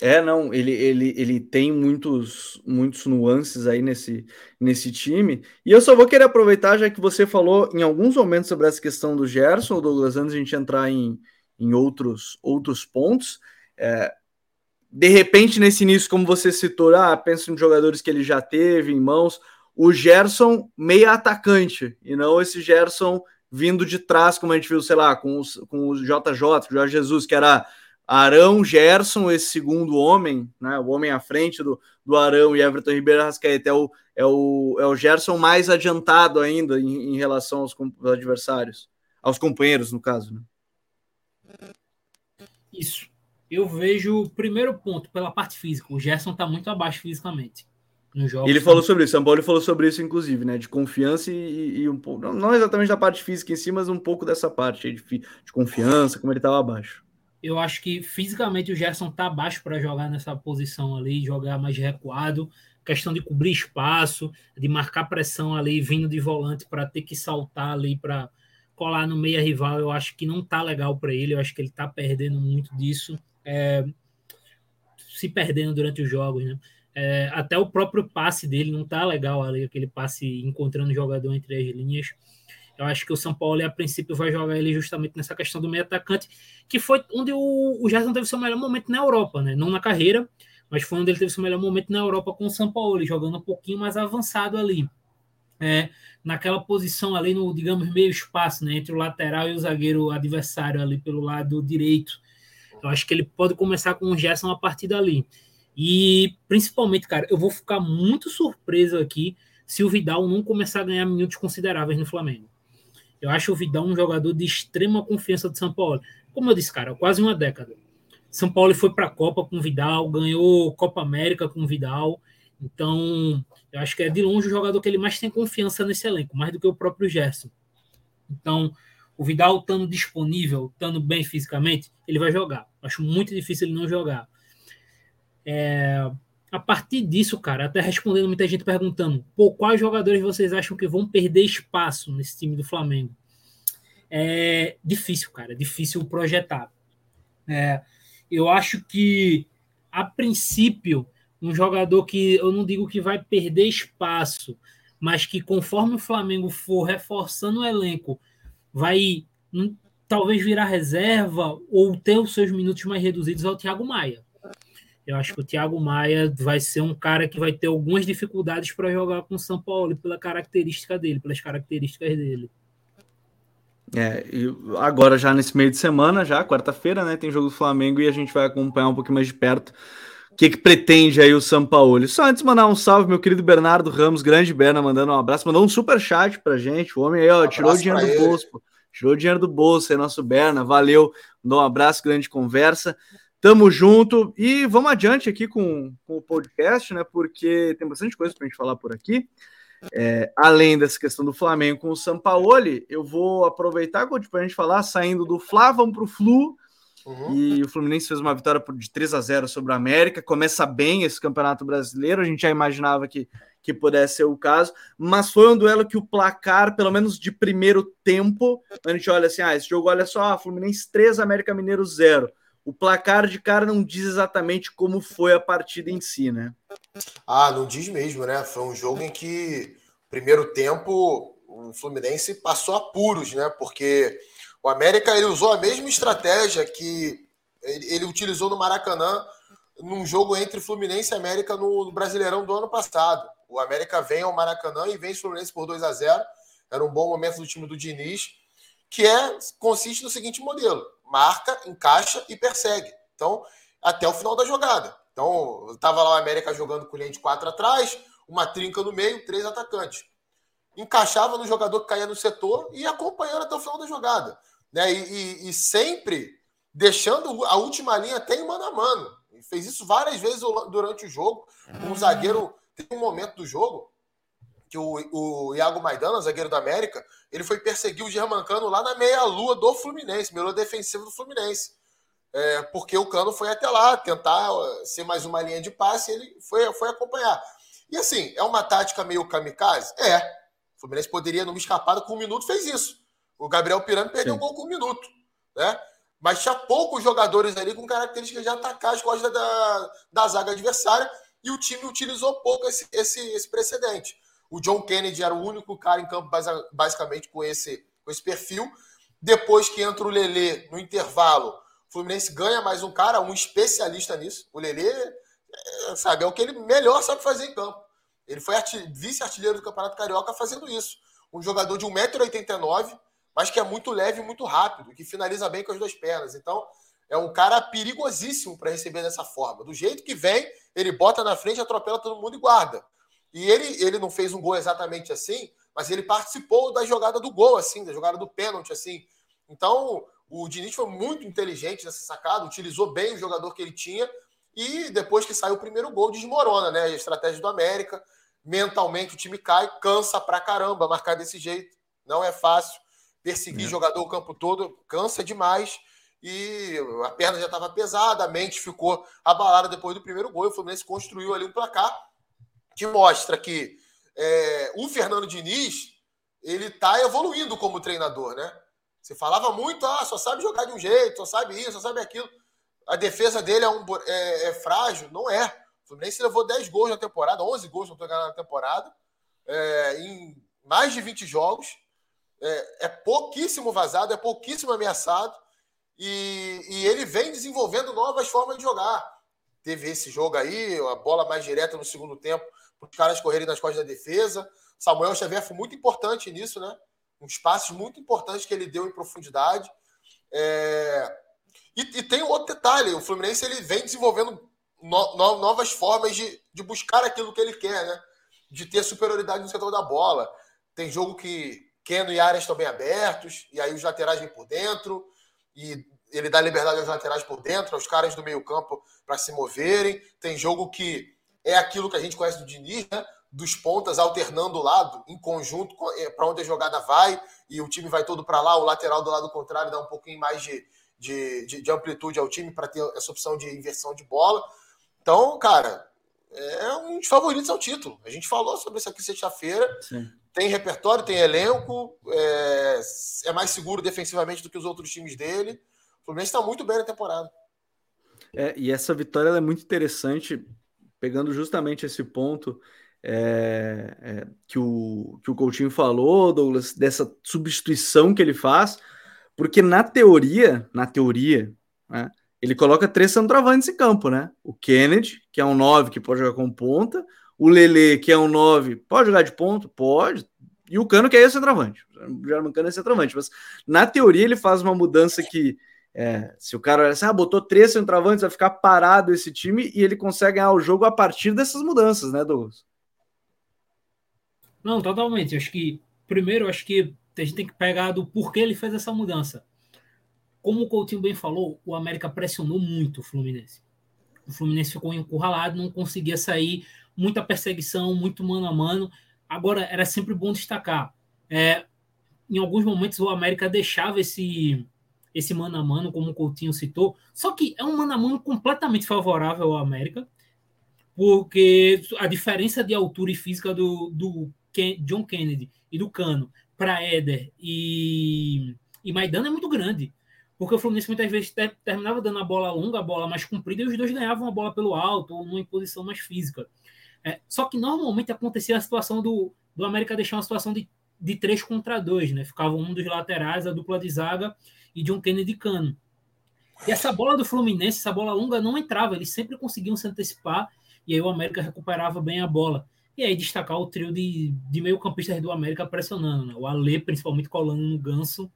Speaker 1: É, não, ele, ele, ele tem muitos, muitos nuances aí nesse, nesse time. E eu só vou querer aproveitar, já que você falou em alguns momentos sobre essa questão do Gerson, Douglas, antes de a gente entrar em, em outros, outros pontos. É, de repente, nesse início, como você citou, ah, pensa em jogadores que ele já teve em mãos, o Gerson meia atacante, e não esse Gerson vindo de trás, como a gente viu, sei lá, com, os, com o JJ, Jorge Jesus, que era Arão, Gerson, esse segundo homem, né, o homem à frente do, do Arão e Everton Ribeiro Rascaeta, é o, é, o, é o Gerson mais adiantado ainda em, em relação aos, aos adversários, aos companheiros, no caso. Né?
Speaker 3: Isso eu vejo o primeiro ponto pela parte física. O Gerson está muito abaixo fisicamente.
Speaker 1: No jogo, ele falou sobre isso, São Paulo falou sobre isso, inclusive, né? De confiança e, e um pouco. Não exatamente da parte física em si, mas um pouco dessa parte de, de confiança, como ele estava abaixo.
Speaker 3: Eu acho que fisicamente o Gerson está abaixo para jogar nessa posição ali, jogar mais recuado. Questão de cobrir espaço, de marcar pressão ali, vindo de volante para ter que saltar ali para colar no meia rival. Eu acho que não tá legal para ele. Eu acho que ele está perdendo muito disso é, se perdendo durante os jogos, né? É, até o próprio passe dele não tá legal ali, aquele passe encontrando o jogador entre as linhas. Eu acho que o São Paulo, a princípio, vai jogar ele justamente nessa questão do meio atacante, que foi onde o, o teve seu melhor momento na Europa, né? Não na carreira, mas foi onde ele teve seu melhor momento na Europa com o São Paulo, jogando um pouquinho mais avançado ali. É, naquela posição ali no, digamos, meio espaço, né? Entre o lateral e o zagueiro adversário ali pelo lado direito. Eu acho que ele pode começar com o Gerson a partir dali. E principalmente, cara, eu vou ficar muito surpreso aqui se o Vidal não começar a ganhar minutos consideráveis no Flamengo. Eu acho o Vidal um jogador de extrema confiança do São Paulo. Como eu disse, cara, quase uma década. São Paulo foi para a Copa com o Vidal, ganhou Copa América com o Vidal. Então, eu acho que é de longe o jogador que ele mais tem confiança nesse elenco, mais do que o próprio Gerson. Então, o Vidal estando disponível, estando bem fisicamente, ele vai jogar. Acho muito difícil ele não jogar. É, a partir disso, cara, até respondendo muita gente perguntando, pô, quais jogadores vocês acham que vão perder espaço nesse time do Flamengo? É difícil, cara, é difícil projetar. É, eu acho que, a princípio, um jogador que eu não digo que vai perder espaço, mas que conforme o Flamengo for reforçando o elenco, vai hum, talvez virar reserva ou ter os seus minutos mais reduzidos ao Thiago Maia. Eu acho que o Thiago Maia vai ser um cara que vai ter algumas dificuldades para jogar com o São Paulo pela característica dele, pelas características dele.
Speaker 1: É, e agora já nesse meio de semana, já quarta-feira, né, tem jogo do Flamengo e a gente vai acompanhar um pouquinho mais de perto o que, que pretende aí o São Paulo. Só antes de mandar um salve, meu querido Bernardo Ramos, grande Berna, mandando um abraço, mandou um super chat pra gente. O homem aí, ó, um tirou o dinheiro do ele. bolso, pô. tirou o dinheiro do bolso aí, nosso Berna, valeu, mandou um abraço, grande conversa. Tamo junto e vamos adiante aqui com, com o podcast, né? Porque tem bastante coisa pra gente falar por aqui. é, além dessa questão do Flamengo com o Sampaoli, eu vou aproveitar para a gente falar, saindo do Fla, vamos para o Flu. Uhum. E o Fluminense fez uma vitória de 3 a 0 sobre o América. Começa bem esse campeonato brasileiro. A gente já imaginava que, que pudesse ser o caso, mas foi um duelo que o placar, pelo menos de primeiro tempo, a gente olha assim: ah, esse jogo, olha só, Fluminense 3, América Mineiro 0 o placar de cara não diz exatamente como foi a partida em si, né?
Speaker 2: Ah, não diz mesmo, né? Foi um jogo em que, primeiro tempo, o Fluminense passou apuros, né? Porque o América ele usou a mesma estratégia que ele, utilizou no Maracanã num jogo entre Fluminense e América no Brasileirão do ano passado. O América vem ao Maracanã e vence o Fluminense por 2 a 0 Era um bom momento do time do Diniz, que é consiste no seguinte modelo marca, encaixa e persegue. Então, até o final da jogada. Então, estava lá o América jogando com linha de quatro atrás, uma trinca no meio, três atacantes. Encaixava no jogador que caía no setor e acompanhando até o final da jogada. Né? E, e, e sempre deixando a última linha até em mano a mano. E fez isso várias vezes durante o jogo. Um zagueiro, tem um momento do jogo que o, o Iago Maidana, zagueiro da América, ele foi perseguir o Germancano lá na meia-lua do Fluminense, meia-lua defensiva do Fluminense. É, porque o Cano foi até lá tentar ser mais uma linha de passe ele foi, foi acompanhar. E assim, é uma tática meio kamikaze? É. O Fluminense poderia, numa escapada, com um minuto, fez isso. O Gabriel Pirani perdeu um gol com um minuto. Né? Mas tinha poucos jogadores ali com características de atacar as costas da, da zaga adversária e o time utilizou pouco esse, esse, esse precedente. O John Kennedy era o único cara em campo basicamente com esse, com esse perfil. Depois que entra o Lelê no intervalo, o Fluminense ganha mais um cara, um especialista nisso. O Lelê, é, sabe, é o que ele melhor sabe fazer em campo. Ele foi vice-artilheiro do Campeonato Carioca fazendo isso. Um jogador de 1,89m, mas que é muito leve e muito rápido, que finaliza bem com as duas pernas. Então, é um cara perigosíssimo para receber dessa forma. Do jeito que vem, ele bota na frente, atropela todo mundo e guarda. E ele, ele não fez um gol exatamente assim, mas ele participou da jogada do gol, assim, da jogada do pênalti, assim. Então, o Diniz foi muito inteligente nessa sacada, utilizou bem o jogador que ele tinha, e depois que saiu o primeiro gol, desmorona, né? A estratégia do América. Mentalmente o time cai, cansa pra caramba marcar desse jeito. Não é fácil. Perseguir é. jogador o campo todo, cansa demais. E a perna já estava pesada, a mente ficou abalada depois do primeiro gol. E o Fluminense construiu ali um placar que mostra que é, o Fernando Diniz ele está evoluindo como treinador, né? Você falava muito, ah, só sabe jogar de um jeito, só sabe isso, só sabe aquilo. A defesa dele é, um, é, é frágil, não é. O Fluminense levou 10 gols na temporada, 11 gols, não na temporada, é, em mais de 20 jogos. É, é, pouquíssimo vazado, é pouquíssimo ameaçado. E, e ele vem desenvolvendo novas formas de jogar. Teve esse jogo aí, a bola mais direta no segundo tempo os caras correrem nas costas da defesa. Samuel Xavier foi muito importante nisso, né? Uns passos muito importantes que ele deu em profundidade. É... E, e, tem outro detalhe: o Fluminense ele vem desenvolvendo no, no, novas formas de, de buscar aquilo que ele quer, né? De ter superioridade no setor da bola. Tem jogo que Keno e Arias estão bem abertos, e aí os laterais vêm por dentro, e ele dá liberdade aos laterais por dentro, aos caras do meio-campo para se moverem. Tem jogo que é aquilo que a gente conhece do Diniz, né? dos pontas alternando o lado, em conjunto, é, para onde a jogada vai, e o time vai todo para lá, o lateral do lado contrário dá um pouquinho mais de, de, de, de amplitude ao time para ter essa opção de inversão de bola. Então, cara, é um dos favoritos ao título. A gente falou sobre isso aqui sexta-feira. Tem repertório, tem elenco, é, é, mais seguro defensivamente do que os outros times dele. O Fluminense está muito bem na temporada.
Speaker 1: É, e essa vitória é muito interessante pegando justamente esse ponto é, é, que, o, que o Coutinho falou, Douglas, dessa substituição que ele faz, porque na teoria, na teoria, né, ele coloca três centroavantes em campo, né? O Kennedy, que é um 9 que pode jogar com ponta, o Lele, que é um 9, pode jogar de ponto? Pode. E o Cano, que é centroavante. O German Cano é centroavante. Mas na teoria ele faz uma mudança que é, se o cara assim, ah, botou três centroavantes, vai ficar parado esse time e ele consegue ganhar o jogo a partir dessas mudanças, né, Douglas?
Speaker 3: Não, totalmente. acho que, primeiro, acho que a gente tem que pegar do porquê ele fez essa mudança. Como o Coutinho bem falou, o América pressionou muito o Fluminense. O Fluminense ficou encurralado, não conseguia sair, muita perseguição, muito mano a mano. Agora, era sempre bom destacar. É, em alguns momentos o América deixava esse esse mano a mano, como o Coutinho citou, só que é um mano a mano completamente favorável ao América, porque a diferença de altura e física do, do Ken, John Kennedy e do Cano para Éder e, e Maidana é muito grande. Porque o Fluminense muitas vezes ter, terminava dando a bola longa, a bola mais comprida, e os dois ganhavam a bola pelo alto ou numa posição mais física. É, só que normalmente acontecia a situação do, do América deixar uma situação de, de três contra dois, né? Ficava um dos laterais, a dupla de zaga e John Kennedy Cano. E essa bola do Fluminense, essa bola longa não entrava, eles sempre conseguiam se antecipar e aí o América recuperava bem a bola. E aí destacar o trio de, de meio-campistas do América pressionando, né? O Alê, principalmente colando no Ganso,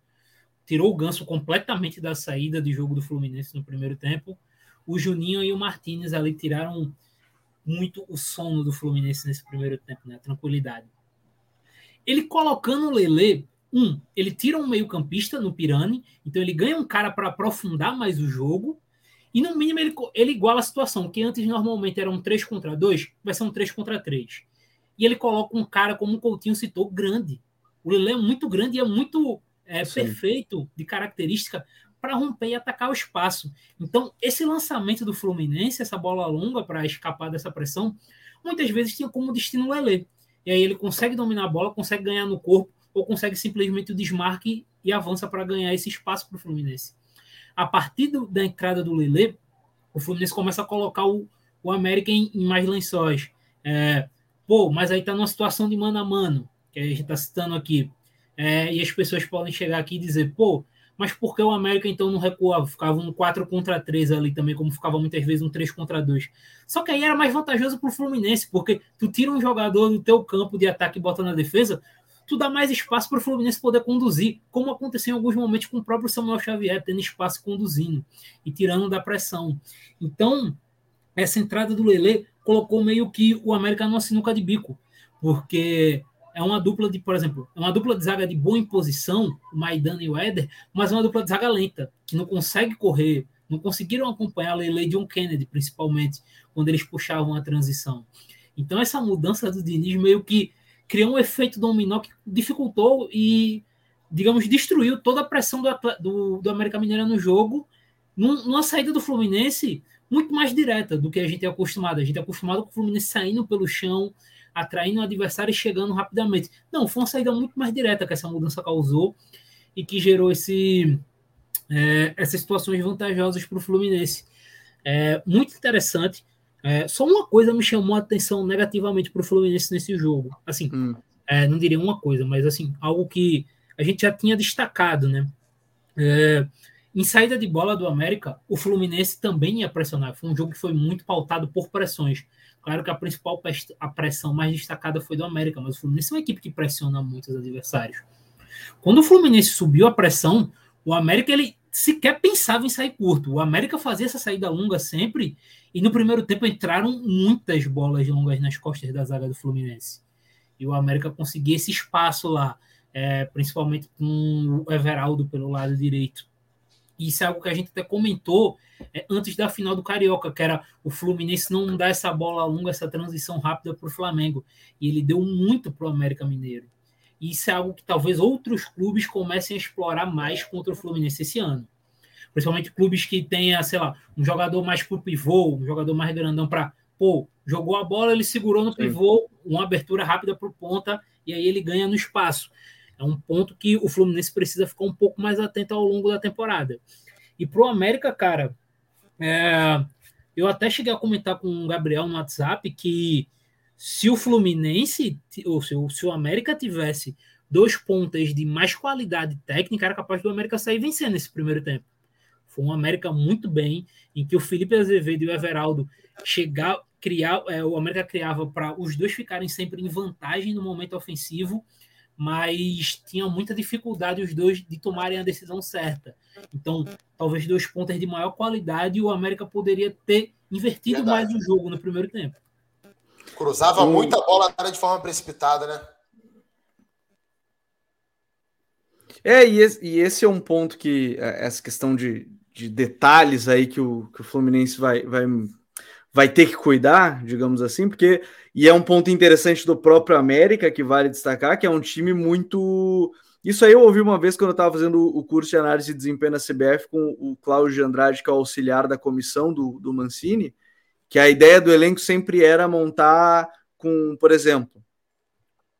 Speaker 3: tirou o Ganso completamente da saída do jogo do Fluminense no primeiro tempo. O Juninho e o Martinez ali tiraram muito o sono do Fluminense nesse primeiro tempo, né? Tranquilidade. Ele colocando o Lele, um, ele tira um meio-campista no Pirani, então ele ganha um cara para aprofundar mais o jogo. E no mínimo ele, ele iguala a situação, que antes normalmente era um 3 contra 2, vai ser um 3 contra 3 e ele coloca um cara, como o Coutinho citou, grande. O Lele é muito grande e é muito é, perfeito de característica para romper e atacar o espaço. Então, esse lançamento do Fluminense, essa bola longa para escapar dessa pressão, muitas vezes tinha como destino o Lele. E aí ele consegue dominar a bola, consegue ganhar no corpo, ou consegue simplesmente o desmarque e avança para ganhar esse espaço para o Fluminense. A partir do, da entrada do Lele, o Fluminense começa a colocar o, o América em, em mais lençóis. É, Pô, mas aí tá numa situação de mano a mano, que a gente tá citando aqui. É, e as pessoas podem chegar aqui e dizer, pô, mas por que o América então não recuava? Ficava um 4 contra 3 ali também, como ficava muitas vezes um 3 contra 2. Só que aí era mais vantajoso pro Fluminense, porque tu tira um jogador do teu campo de ataque e bota na defesa, tu dá mais espaço para o Fluminense poder conduzir, como aconteceu em alguns momentos com o próprio Samuel Xavier, tendo espaço conduzindo e tirando da pressão. Então, essa entrada do Lele colocou meio que o América numa sinuca de bico, porque é uma dupla de, por exemplo, é uma dupla de zaga de boa imposição, o Maidana e o Éder, mas é uma dupla de zaga lenta, que não consegue correr, não conseguiram acompanhar a Lele John Kennedy, principalmente, quando eles puxavam a transição. Então essa mudança do Diniz meio que criou um efeito dominó que dificultou e, digamos, destruiu toda a pressão do, do, do América Mineira no jogo, numa saída do Fluminense muito mais direta do que a gente é acostumado. A gente é acostumado com o Fluminense saindo pelo chão, atraindo o adversário e chegando rapidamente. Não, foi uma saída muito mais direta que essa mudança causou e que gerou esse, é, essas situações vantajosas para o Fluminense. É, muito interessante. É, só uma coisa me chamou a atenção negativamente para o Fluminense nesse jogo. Assim, hum. é, não diria uma coisa, mas assim, algo que a gente já tinha destacado, né? É, em saída de bola do América, o Fluminense também ia pressionar. Foi um jogo que foi muito pautado por pressões. Claro que a principal a pressão mais destacada foi do América, mas o Fluminense é uma equipe que pressiona muito os adversários. Quando o Fluminense subiu a pressão, o América ele sequer pensava em sair curto. O América fazia essa saída longa sempre, e no primeiro tempo entraram muitas bolas longas nas costas da zaga do Fluminense. E o América conseguia esse espaço lá, é, principalmente com o Everaldo pelo lado direito. Isso é algo que a gente até comentou é, antes da final do Carioca, que era o Fluminense não dar essa bola longa, essa transição rápida para o Flamengo. E ele deu muito para o América Mineiro. E isso é algo que talvez outros clubes comecem a explorar mais contra o Fluminense esse ano. Principalmente clubes que tenha, sei lá, um jogador mais pro pivô, um jogador mais grandão para, pô, jogou a bola, ele segurou no pivô, uma abertura rápida para o ponta, e aí ele ganha no espaço. É um ponto que o Fluminense precisa ficar um pouco mais atento ao longo da temporada. E pro América, cara, é, eu até cheguei a comentar com o Gabriel no WhatsApp que se o Fluminense, ou se, se o América tivesse dois pontas de mais qualidade técnica, era capaz do América sair vencendo esse primeiro tempo. Foi um América muito bem, em que o Felipe Azevedo e o Everaldo chegar, criar, é, o América criava para os dois ficarem sempre em vantagem no momento ofensivo mas tinha muita dificuldade os dois de tomarem a decisão certa. Então, talvez dois pontos de maior qualidade, o América poderia ter invertido Verdade. mais o jogo no primeiro tempo.
Speaker 2: Cruzava muita bola de forma precipitada, né?
Speaker 1: É, e esse, é um ponto que, é, essa questão de, de detalhes aí que o, que o Fluminense vai, vai, vai ter que cuidar, digamos assim, porque e é um ponto interessante do próprio América que vale destacar, que é um time muito isso aí eu ouvi uma vez quando eu estava fazendo o curso de análise de desempenho na CBF com o Cláudio Andrade, que é o auxiliar da comissão do, do Mancini, que a ideia do elenco sempre era montar com, por exemplo,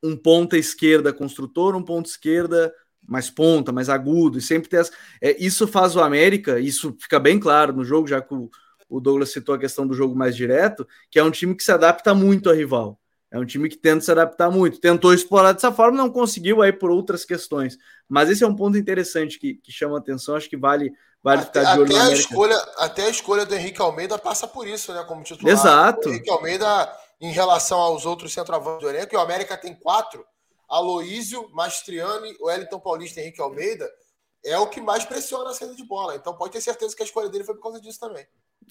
Speaker 1: um ponta esquerda construtor, um ponta esquerda mais ponta, mais agudo, e sempre ter as... é, isso faz o América, isso fica bem claro no jogo, já que o, Douglas citou a questão do jogo mais direto, que é um time que se adapta muito ao rival. É um time que tenta se adaptar muito. Tentou explorar dessa forma, não conseguiu aí por outras questões. Mas esse é um ponto interessante que, que chama atenção. Acho que vale, vale
Speaker 2: até, ficar de olho até a escolha Até a escolha do Henrique Almeida passa por isso, né? Como titular.
Speaker 1: Exato.
Speaker 2: O Henrique Almeida, em relação aos outros centroavantes do elenco, e o América tem quatro: Aloísio, Mastriani, Wellington Paulista e Henrique Almeida. É o que mais pressiona a saída de bola. Então pode ter certeza que a escolha dele foi por causa disso também.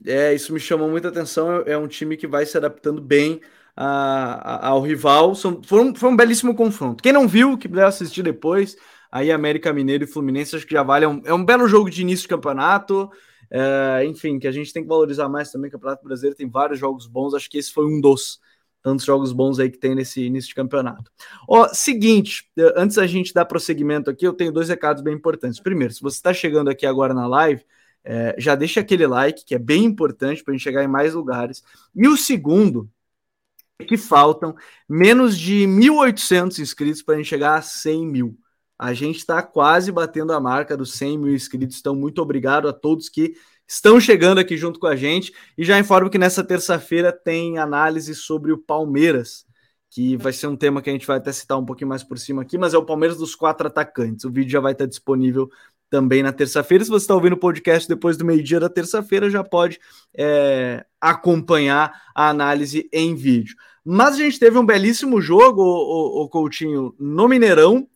Speaker 1: É, isso me chamou muita atenção. É um time que vai se adaptando bem a, a, ao rival. São, foi, um, foi um belíssimo confronto. Quem não viu, que puder assistir depois, aí América Mineiro e Fluminense, acho que já vale. É um, é um belo jogo de início de campeonato. É, enfim, que a gente tem que valorizar mais também. O Campeonato Brasileiro tem vários jogos bons. Acho que esse foi um dos tantos jogos bons aí que tem nesse início de campeonato. Ó, seguinte, antes da gente dar prosseguimento aqui, eu tenho dois recados bem importantes. Primeiro, se você está chegando aqui agora na live, é, já deixa aquele like, que é bem importante para a gente chegar em mais lugares. E o segundo, que faltam menos de 1.800 inscritos para a gente chegar a 100 mil. A gente está quase batendo a marca dos 100 mil inscritos, então muito obrigado a todos que estão chegando aqui junto com a gente. E já informo que nessa terça-feira tem análise sobre o Palmeiras, que vai ser um tema que a gente vai até citar um pouquinho mais por cima aqui, mas é o Palmeiras dos quatro atacantes. O vídeo já vai estar disponível também na terça-feira. Se você está ouvindo o podcast depois do meio-dia da terça-feira, já pode é, acompanhar a análise em vídeo. Mas a gente teve um belíssimo jogo, o, o, Coutinho, no Mineirão,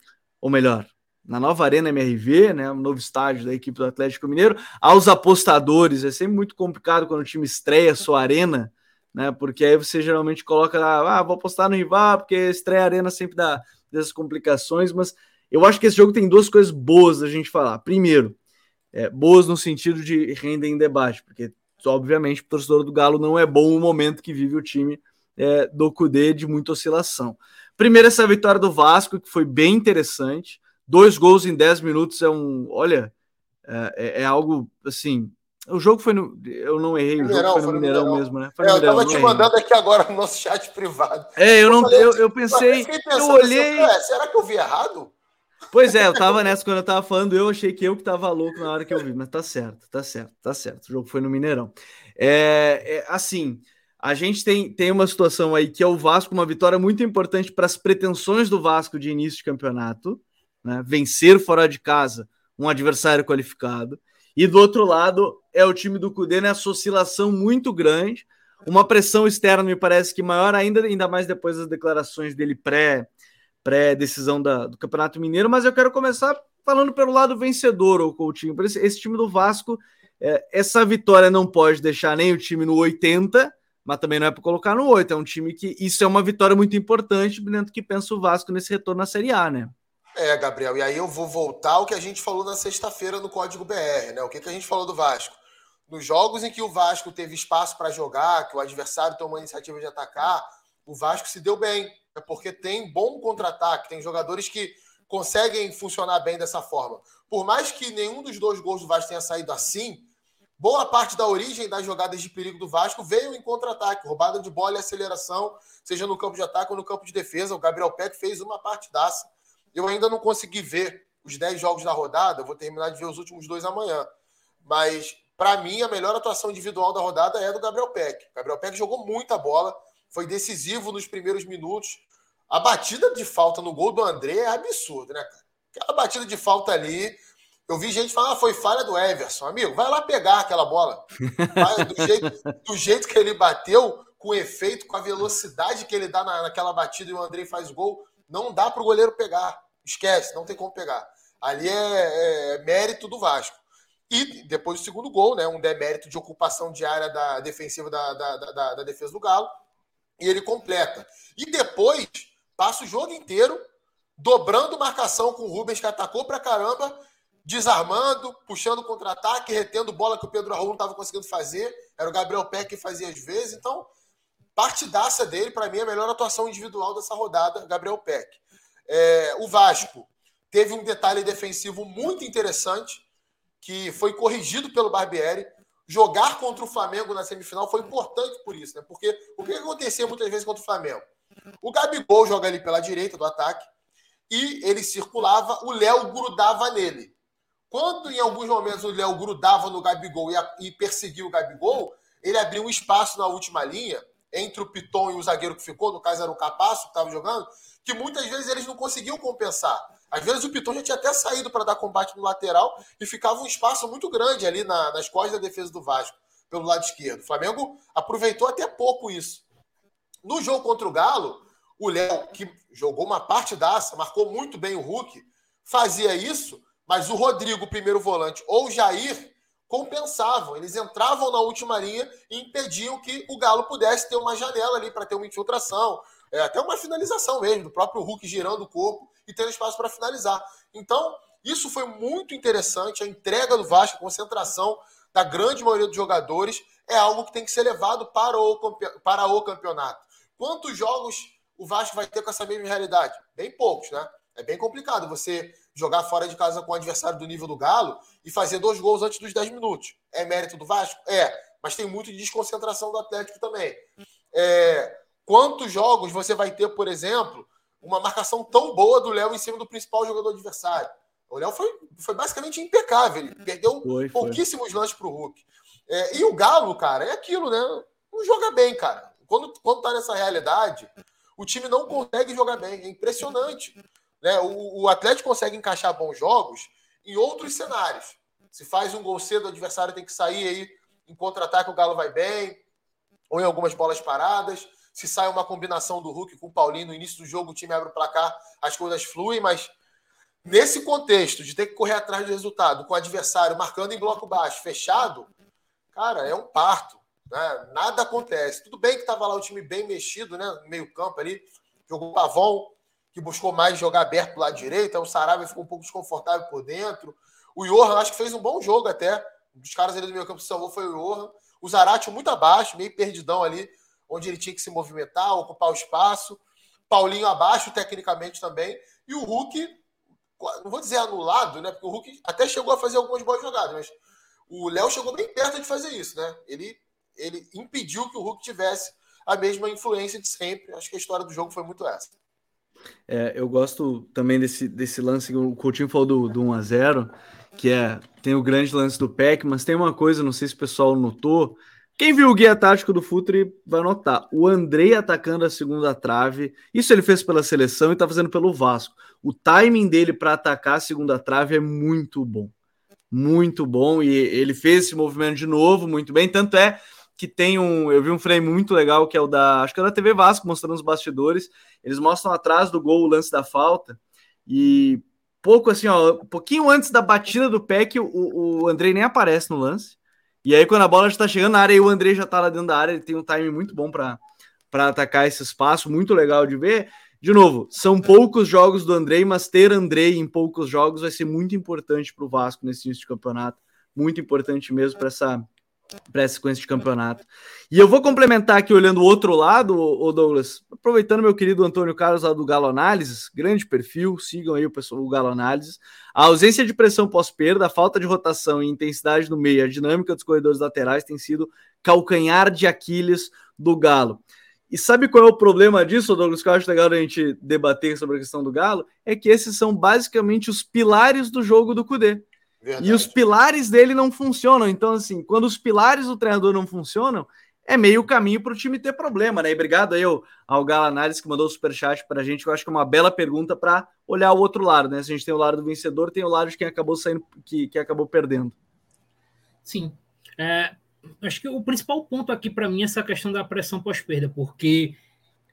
Speaker 1: ou melhor, na nova Arena MRV, né, um novo estádio da equipe do Atlético Mineiro. Aos apostadores, é sempre muito complicado quando o time estreia sua arena, né, porque aí você geralmente coloca, ah, vou apostar no rival, porque estreia a arena sempre dá dessas complicações, mas eu acho que esse jogo tem duas coisas boas a gente falar. Primeiro, é, boas no sentido de renda em debate, porque obviamente o torcedor do Galo não é bom o momento que vive o time é, do Cudê de muita oscilação. Primeiro, essa vitória do Vasco, que foi bem interessante. Dois gols em 10 minutos é um. Olha, é, é, é algo assim. O jogo foi no. Eu não errei, o jogo foi no, foi no Mineirão, Mineirão, mesmo, né? Foi
Speaker 2: é,
Speaker 1: Mineirão,
Speaker 2: eu tava te mandando aqui agora no nosso chat privado.
Speaker 1: É, eu, eu não. Falei, eu, eu pensei. Eu, eu olhei.
Speaker 2: Assim, será que eu vi errado?
Speaker 1: Pois é, eu tava nessa quando eu tava falando, eu achei que eu que tava louco na hora que eu vi, mas tá certo, tá certo, tá certo. O jogo foi no Mineirão. É, é assim, a gente tem, tem uma situação aí que é o Vasco, uma vitória muito importante para as pretensões do Vasco de início de campeonato, né? Vencer fora de casa um adversário qualificado. E do outro lado é o time do Cudê nessa oscilação muito grande, uma pressão externa me parece que maior ainda, ainda mais depois das declarações dele pré pré-decisão do Campeonato Mineiro, mas eu quero começar falando pelo lado vencedor, o Coutinho. Esse, esse time do Vasco, é, essa vitória não pode deixar nem o time no 80, mas também não é para colocar no 8. É um time que isso é uma vitória muito importante dentro que pensa o Vasco nesse retorno à Série A, né?
Speaker 2: É, Gabriel, e aí eu vou voltar ao que a gente falou na sexta-feira no Código BR, né? O que, que a gente falou do Vasco? Nos jogos em que o Vasco teve espaço para jogar, que o adversário tomou a iniciativa de atacar, o Vasco se deu bem é porque tem bom contra-ataque, tem jogadores que conseguem funcionar bem dessa forma. Por mais que nenhum dos dois gols do Vasco tenha saído assim, boa parte da origem das jogadas de perigo do Vasco veio em contra-ataque, roubada de bola e aceleração, seja no campo de ataque ou no campo de defesa. O Gabriel Peck fez uma partidaça. Eu ainda não consegui ver os 10 jogos da rodada, vou terminar de ver os últimos dois amanhã. Mas, para mim, a melhor atuação individual da rodada é do Gabriel Peck. O Gabriel Peck jogou muita bola, foi decisivo nos primeiros minutos. A batida de falta no gol do André é absurda, né, cara? Aquela batida de falta ali. Eu vi gente falar, ah, foi falha do Everson. Amigo, vai lá pegar aquela bola. Vai, do, jeito, do, jeito, que ele bateu, com o efeito, com a velocidade que ele dá na, naquela batida e o André faz gol, não dá para o goleiro pegar. Esquece, não tem como pegar. Ali é, é, mérito do Vasco. E depois do segundo gol, né, um demérito de ocupação de área da defensiva da, da, da, da defesa do Galo e ele completa. E depois passa o jogo inteiro dobrando marcação com o Rubens, que atacou pra caramba, desarmando, puxando contra-ataque, retendo bola que o Pedro Raul não estava conseguindo fazer. Era o Gabriel Peck que fazia às vezes. Então, partidaça dele, para mim, a melhor atuação individual dessa rodada, Gabriel Peck. É, o Vasco teve um detalhe defensivo muito interessante, que foi corrigido pelo Barbieri. Jogar contra o Flamengo na semifinal foi importante por isso, né? Porque o que acontecia muitas vezes contra o Flamengo? O Gabigol joga ali pela direita do ataque e ele circulava, o Léo grudava nele. Quando em alguns momentos o Léo grudava no Gabigol e, a, e perseguia o Gabigol, ele abriu um espaço na última linha entre o Piton e o zagueiro que ficou, no caso era o Capasso que estava jogando, que muitas vezes eles não conseguiam compensar. Às vezes o Piton já tinha até saído para dar combate no lateral e ficava um espaço muito grande ali na, nas costas da defesa do Vasco, pelo lado esquerdo. O Flamengo aproveitou até pouco isso. No jogo contra o Galo, o Léo, que jogou uma partidaça, marcou muito bem o Hulk, fazia isso, mas o Rodrigo, primeiro volante, ou o Jair, compensavam. Eles entravam na última linha e impediam que o Galo pudesse ter uma janela ali para ter uma infiltração, é, até uma finalização mesmo, do próprio Hulk girando o corpo e tendo espaço para finalizar. Então, isso foi muito interessante. A entrega do Vasco, a concentração da grande maioria dos jogadores, é algo que tem que ser levado para o, para o campeonato. Quantos jogos o Vasco vai ter com essa mesma realidade? Bem poucos, né? É bem complicado você jogar fora de casa com um adversário do nível do Galo e fazer dois gols antes dos 10 minutos. É mérito do Vasco? É, mas tem muito de desconcentração do Atlético também. É, quantos jogos você vai ter, por exemplo, uma marcação tão boa do Léo em cima do principal jogador adversário? O Léo foi, foi basicamente impecável, ele perdeu foi, pouquíssimos foi. lances para o Hulk. É, e o Galo, cara, é aquilo, né? Não joga bem, cara. Quando, quando tá nessa realidade, o time não consegue jogar bem. É impressionante. Né? O, o Atlético consegue encaixar bons jogos em outros cenários. Se faz um gol cedo, o adversário tem que sair aí em contra-ataque, o Galo vai bem, ou em algumas bolas paradas. Se sai uma combinação do Hulk com o Paulinho no início do jogo, o time abre o placar, as coisas fluem, mas nesse contexto de ter que correr atrás do resultado, com o adversário marcando em bloco baixo, fechado, cara, é um parto. Né? Nada acontece. Tudo bem que estava lá o time bem mexido, né? No meio-campo ali, jogou o Pavon, que buscou mais jogar aberto do lado direito, o Sarabia ficou um pouco desconfortável por dentro. O Johan acho que fez um bom jogo até. Um dos caras ali do meio campo que salvou foi o Johan. O Zarate muito abaixo, meio perdidão ali, onde ele tinha que se movimentar, ocupar o espaço. Paulinho abaixo, tecnicamente também. E o Hulk, não vou dizer anulado, né? Porque o Hulk até chegou a fazer algumas boas jogadas, mas o Léo chegou bem perto de fazer isso, né? Ele, ele impediu que o Hulk tivesse a mesma influência de sempre. Acho que a história do jogo foi muito essa.
Speaker 1: É, eu gosto também desse, desse lance que o Coutinho falou do, do 1x0, que é tem o grande lance do PEC, mas tem uma coisa, não sei se o pessoal notou. Quem viu o guia tático do Futre vai notar. O Andrei atacando a segunda trave. Isso ele fez pela seleção e tá fazendo pelo Vasco. O timing dele para atacar a segunda trave é muito bom. Muito bom. E ele fez esse movimento de novo, muito bem. Tanto é que tem um. Eu vi um frame muito legal que é o da. Acho que é da TV Vasco, mostrando os bastidores. Eles mostram atrás do gol o lance da falta. E pouco assim, ó, um pouquinho antes da batida do PEC, o, o Andrei nem aparece no lance. E aí, quando a bola já tá chegando na área, e o Andrei já tá lá dentro da área, ele tem um time muito bom para atacar esse espaço, muito legal de ver. De novo, são poucos jogos do Andrei, mas ter Andrei em poucos jogos vai ser muito importante para o Vasco nesse início de campeonato. Muito importante mesmo para essa para essa sequência de campeonato. E eu vou complementar aqui olhando o outro lado, o Douglas, aproveitando meu querido Antônio Carlos lá do Galo Análises, grande perfil, sigam aí o pessoal do Galo Análises. A ausência de pressão pós-perda, a falta de rotação e intensidade no meio, a dinâmica dos corredores laterais tem sido calcanhar de Aquiles do Galo. E sabe qual é o problema disso, Douglas, que eu acho legal a gente debater sobre a questão do Galo? É que esses são basicamente os pilares do jogo do Cudê. Verdade. E os pilares dele não funcionam. Então, assim, quando os pilares do treinador não funcionam, é meio caminho para o time ter problema, né? E obrigado aí ao, ao Gala Análise que mandou o superchat para a gente, que eu acho que é uma bela pergunta para olhar o outro lado, né? Se a gente tem o lado do vencedor, tem o lado de quem acabou saindo, que, que acabou perdendo.
Speaker 3: Sim. É, acho que o principal ponto aqui para mim é essa questão da pressão pós-perda, porque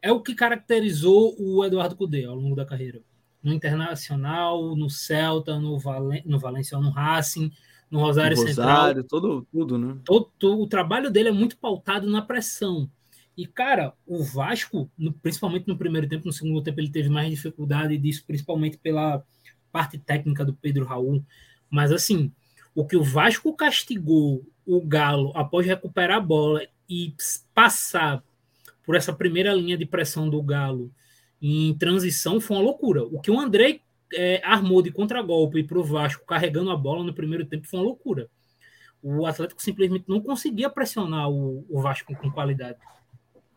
Speaker 3: é o que caracterizou o Eduardo Cudê ao longo da carreira no Internacional, no Celta, no, Valen no Valencia, no Racing, no Rosário, no Rosário
Speaker 1: Central. Todo, tudo, né?
Speaker 3: Todo, todo, o trabalho dele é muito pautado na pressão. E, cara, o Vasco, no, principalmente no primeiro tempo, no segundo tempo ele teve mais dificuldade disso, principalmente pela parte técnica do Pedro Raul. Mas assim, o que o Vasco castigou o Galo após recuperar a bola e passar por essa primeira linha de pressão do Galo em transição foi uma loucura. O que o André é, armou de contragolpe para o Vasco carregando a bola no primeiro tempo foi uma loucura. O Atlético simplesmente não conseguia pressionar o, o Vasco com qualidade.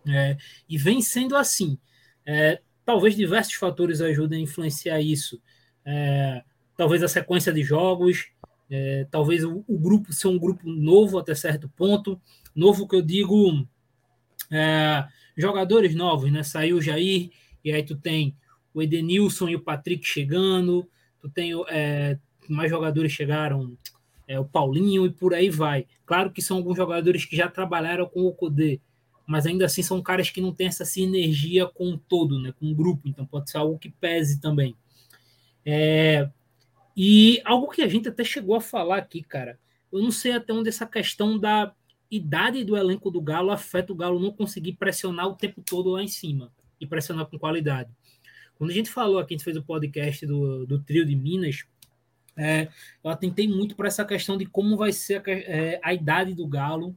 Speaker 3: É, e vem sendo assim. É, talvez diversos fatores ajudem a influenciar isso. É, talvez a sequência de jogos, é, talvez o, o, grupo ser um grupo novo até certo ponto. Novo que eu digo, é, jogadores novos, né? Saiu o Jair, e aí tu tem o Edenilson e o Patrick chegando, tu tem é, mais jogadores chegaram, é, o Paulinho e por aí vai. Claro que são alguns jogadores que já trabalharam com o Codê, mas ainda assim são caras que não têm essa sinergia com o todo, né, com o grupo, então pode ser algo que pese também. É, e algo que a gente até chegou a falar aqui, cara, eu não sei até onde essa questão da idade do elenco do Galo afeta o Galo não conseguir pressionar o tempo todo lá em cima e pressionar com qualidade. Quando a gente falou aqui, a gente fez o podcast do, do trio de Minas, é, eu atentei muito para essa questão de como vai ser a, é, a idade do Galo,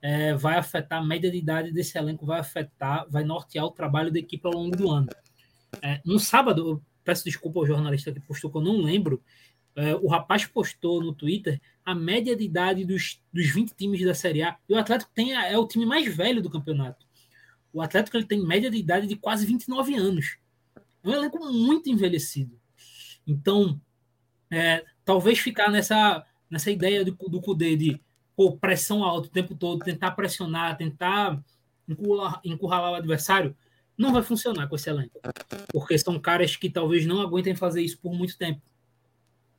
Speaker 3: é, vai afetar a média de idade desse elenco, vai afetar, vai nortear o trabalho da equipe ao longo do ano. É, no sábado, eu peço desculpa ao jornalista que postou, que eu não lembro, é, o rapaz postou no Twitter a média de idade dos, dos 20 times da Série A, e o Atlético tem a, é o time mais velho do campeonato. O Atlético ele tem média de idade de quase 29 anos. É um elenco muito envelhecido. Então, é, talvez ficar nessa, nessa ideia do, do Cudê de pô, pressão alta o tempo todo, tentar pressionar, tentar encurralar, encurralar o adversário, não vai funcionar com esse elenco. Porque são caras que talvez não aguentem fazer isso por muito tempo.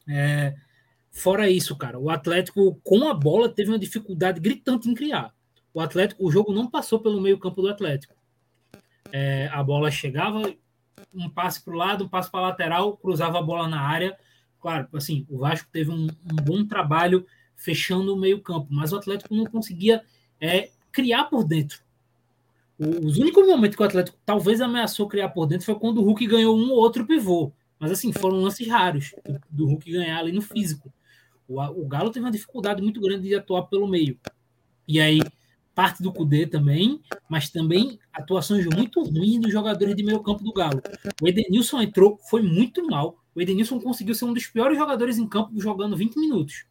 Speaker 3: É, fora isso, cara, o Atlético com a bola teve uma dificuldade gritante em criar. O Atlético, o jogo não passou pelo meio campo do Atlético. É, a bola chegava, um passe para o lado, um passe para a lateral, cruzava a bola na área. Claro, assim, o Vasco teve um, um bom trabalho fechando o meio campo, mas o Atlético não conseguia é, criar por dentro. Os únicos momentos que o Atlético talvez ameaçou criar por dentro foi quando o Hulk ganhou um ou outro pivô. Mas assim, foram lances raros do, do Hulk ganhar ali no físico. O, o Galo teve uma dificuldade muito grande de atuar pelo meio. E aí, parte do Cudê também, mas também atuações muito ruins dos jogadores de meio campo do Galo. O Edenilson entrou, foi muito mal. O Edenilson conseguiu ser um dos piores jogadores em campo jogando 20 minutos.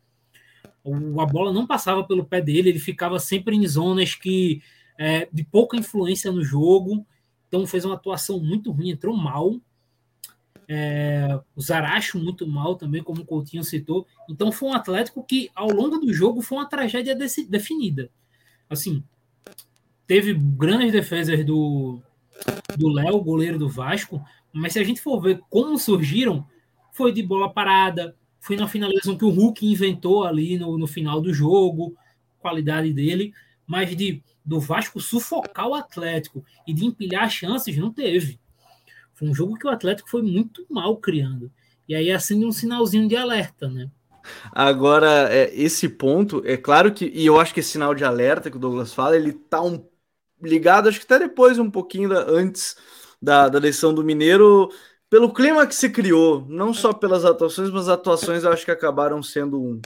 Speaker 3: O, a bola não passava pelo pé dele, ele ficava sempre em zonas que é, de pouca influência no jogo. Então fez uma atuação muito ruim, entrou mal. É, o Zaracho muito mal também, como o Coutinho citou. Então foi um Atlético que, ao longo do jogo, foi uma tragédia definida assim, teve grandes defesas do do Léo, goleiro do Vasco, mas se a gente for ver como surgiram, foi de bola parada, foi na finalização que o Hulk inventou ali no, no final do jogo, qualidade dele, mas de do Vasco sufocar o Atlético e de empilhar chances, não teve. Foi um jogo que o Atlético foi muito mal criando. E aí acende um sinalzinho de alerta, né?
Speaker 1: Agora, é, esse ponto, é claro que, e eu acho que esse sinal de alerta que o Douglas fala, ele tá um, ligado, acho que até depois, um pouquinho da, antes da, da eleição do Mineiro, pelo clima que se criou, não só pelas atuações, mas as atuações eu acho que acabaram sendo um,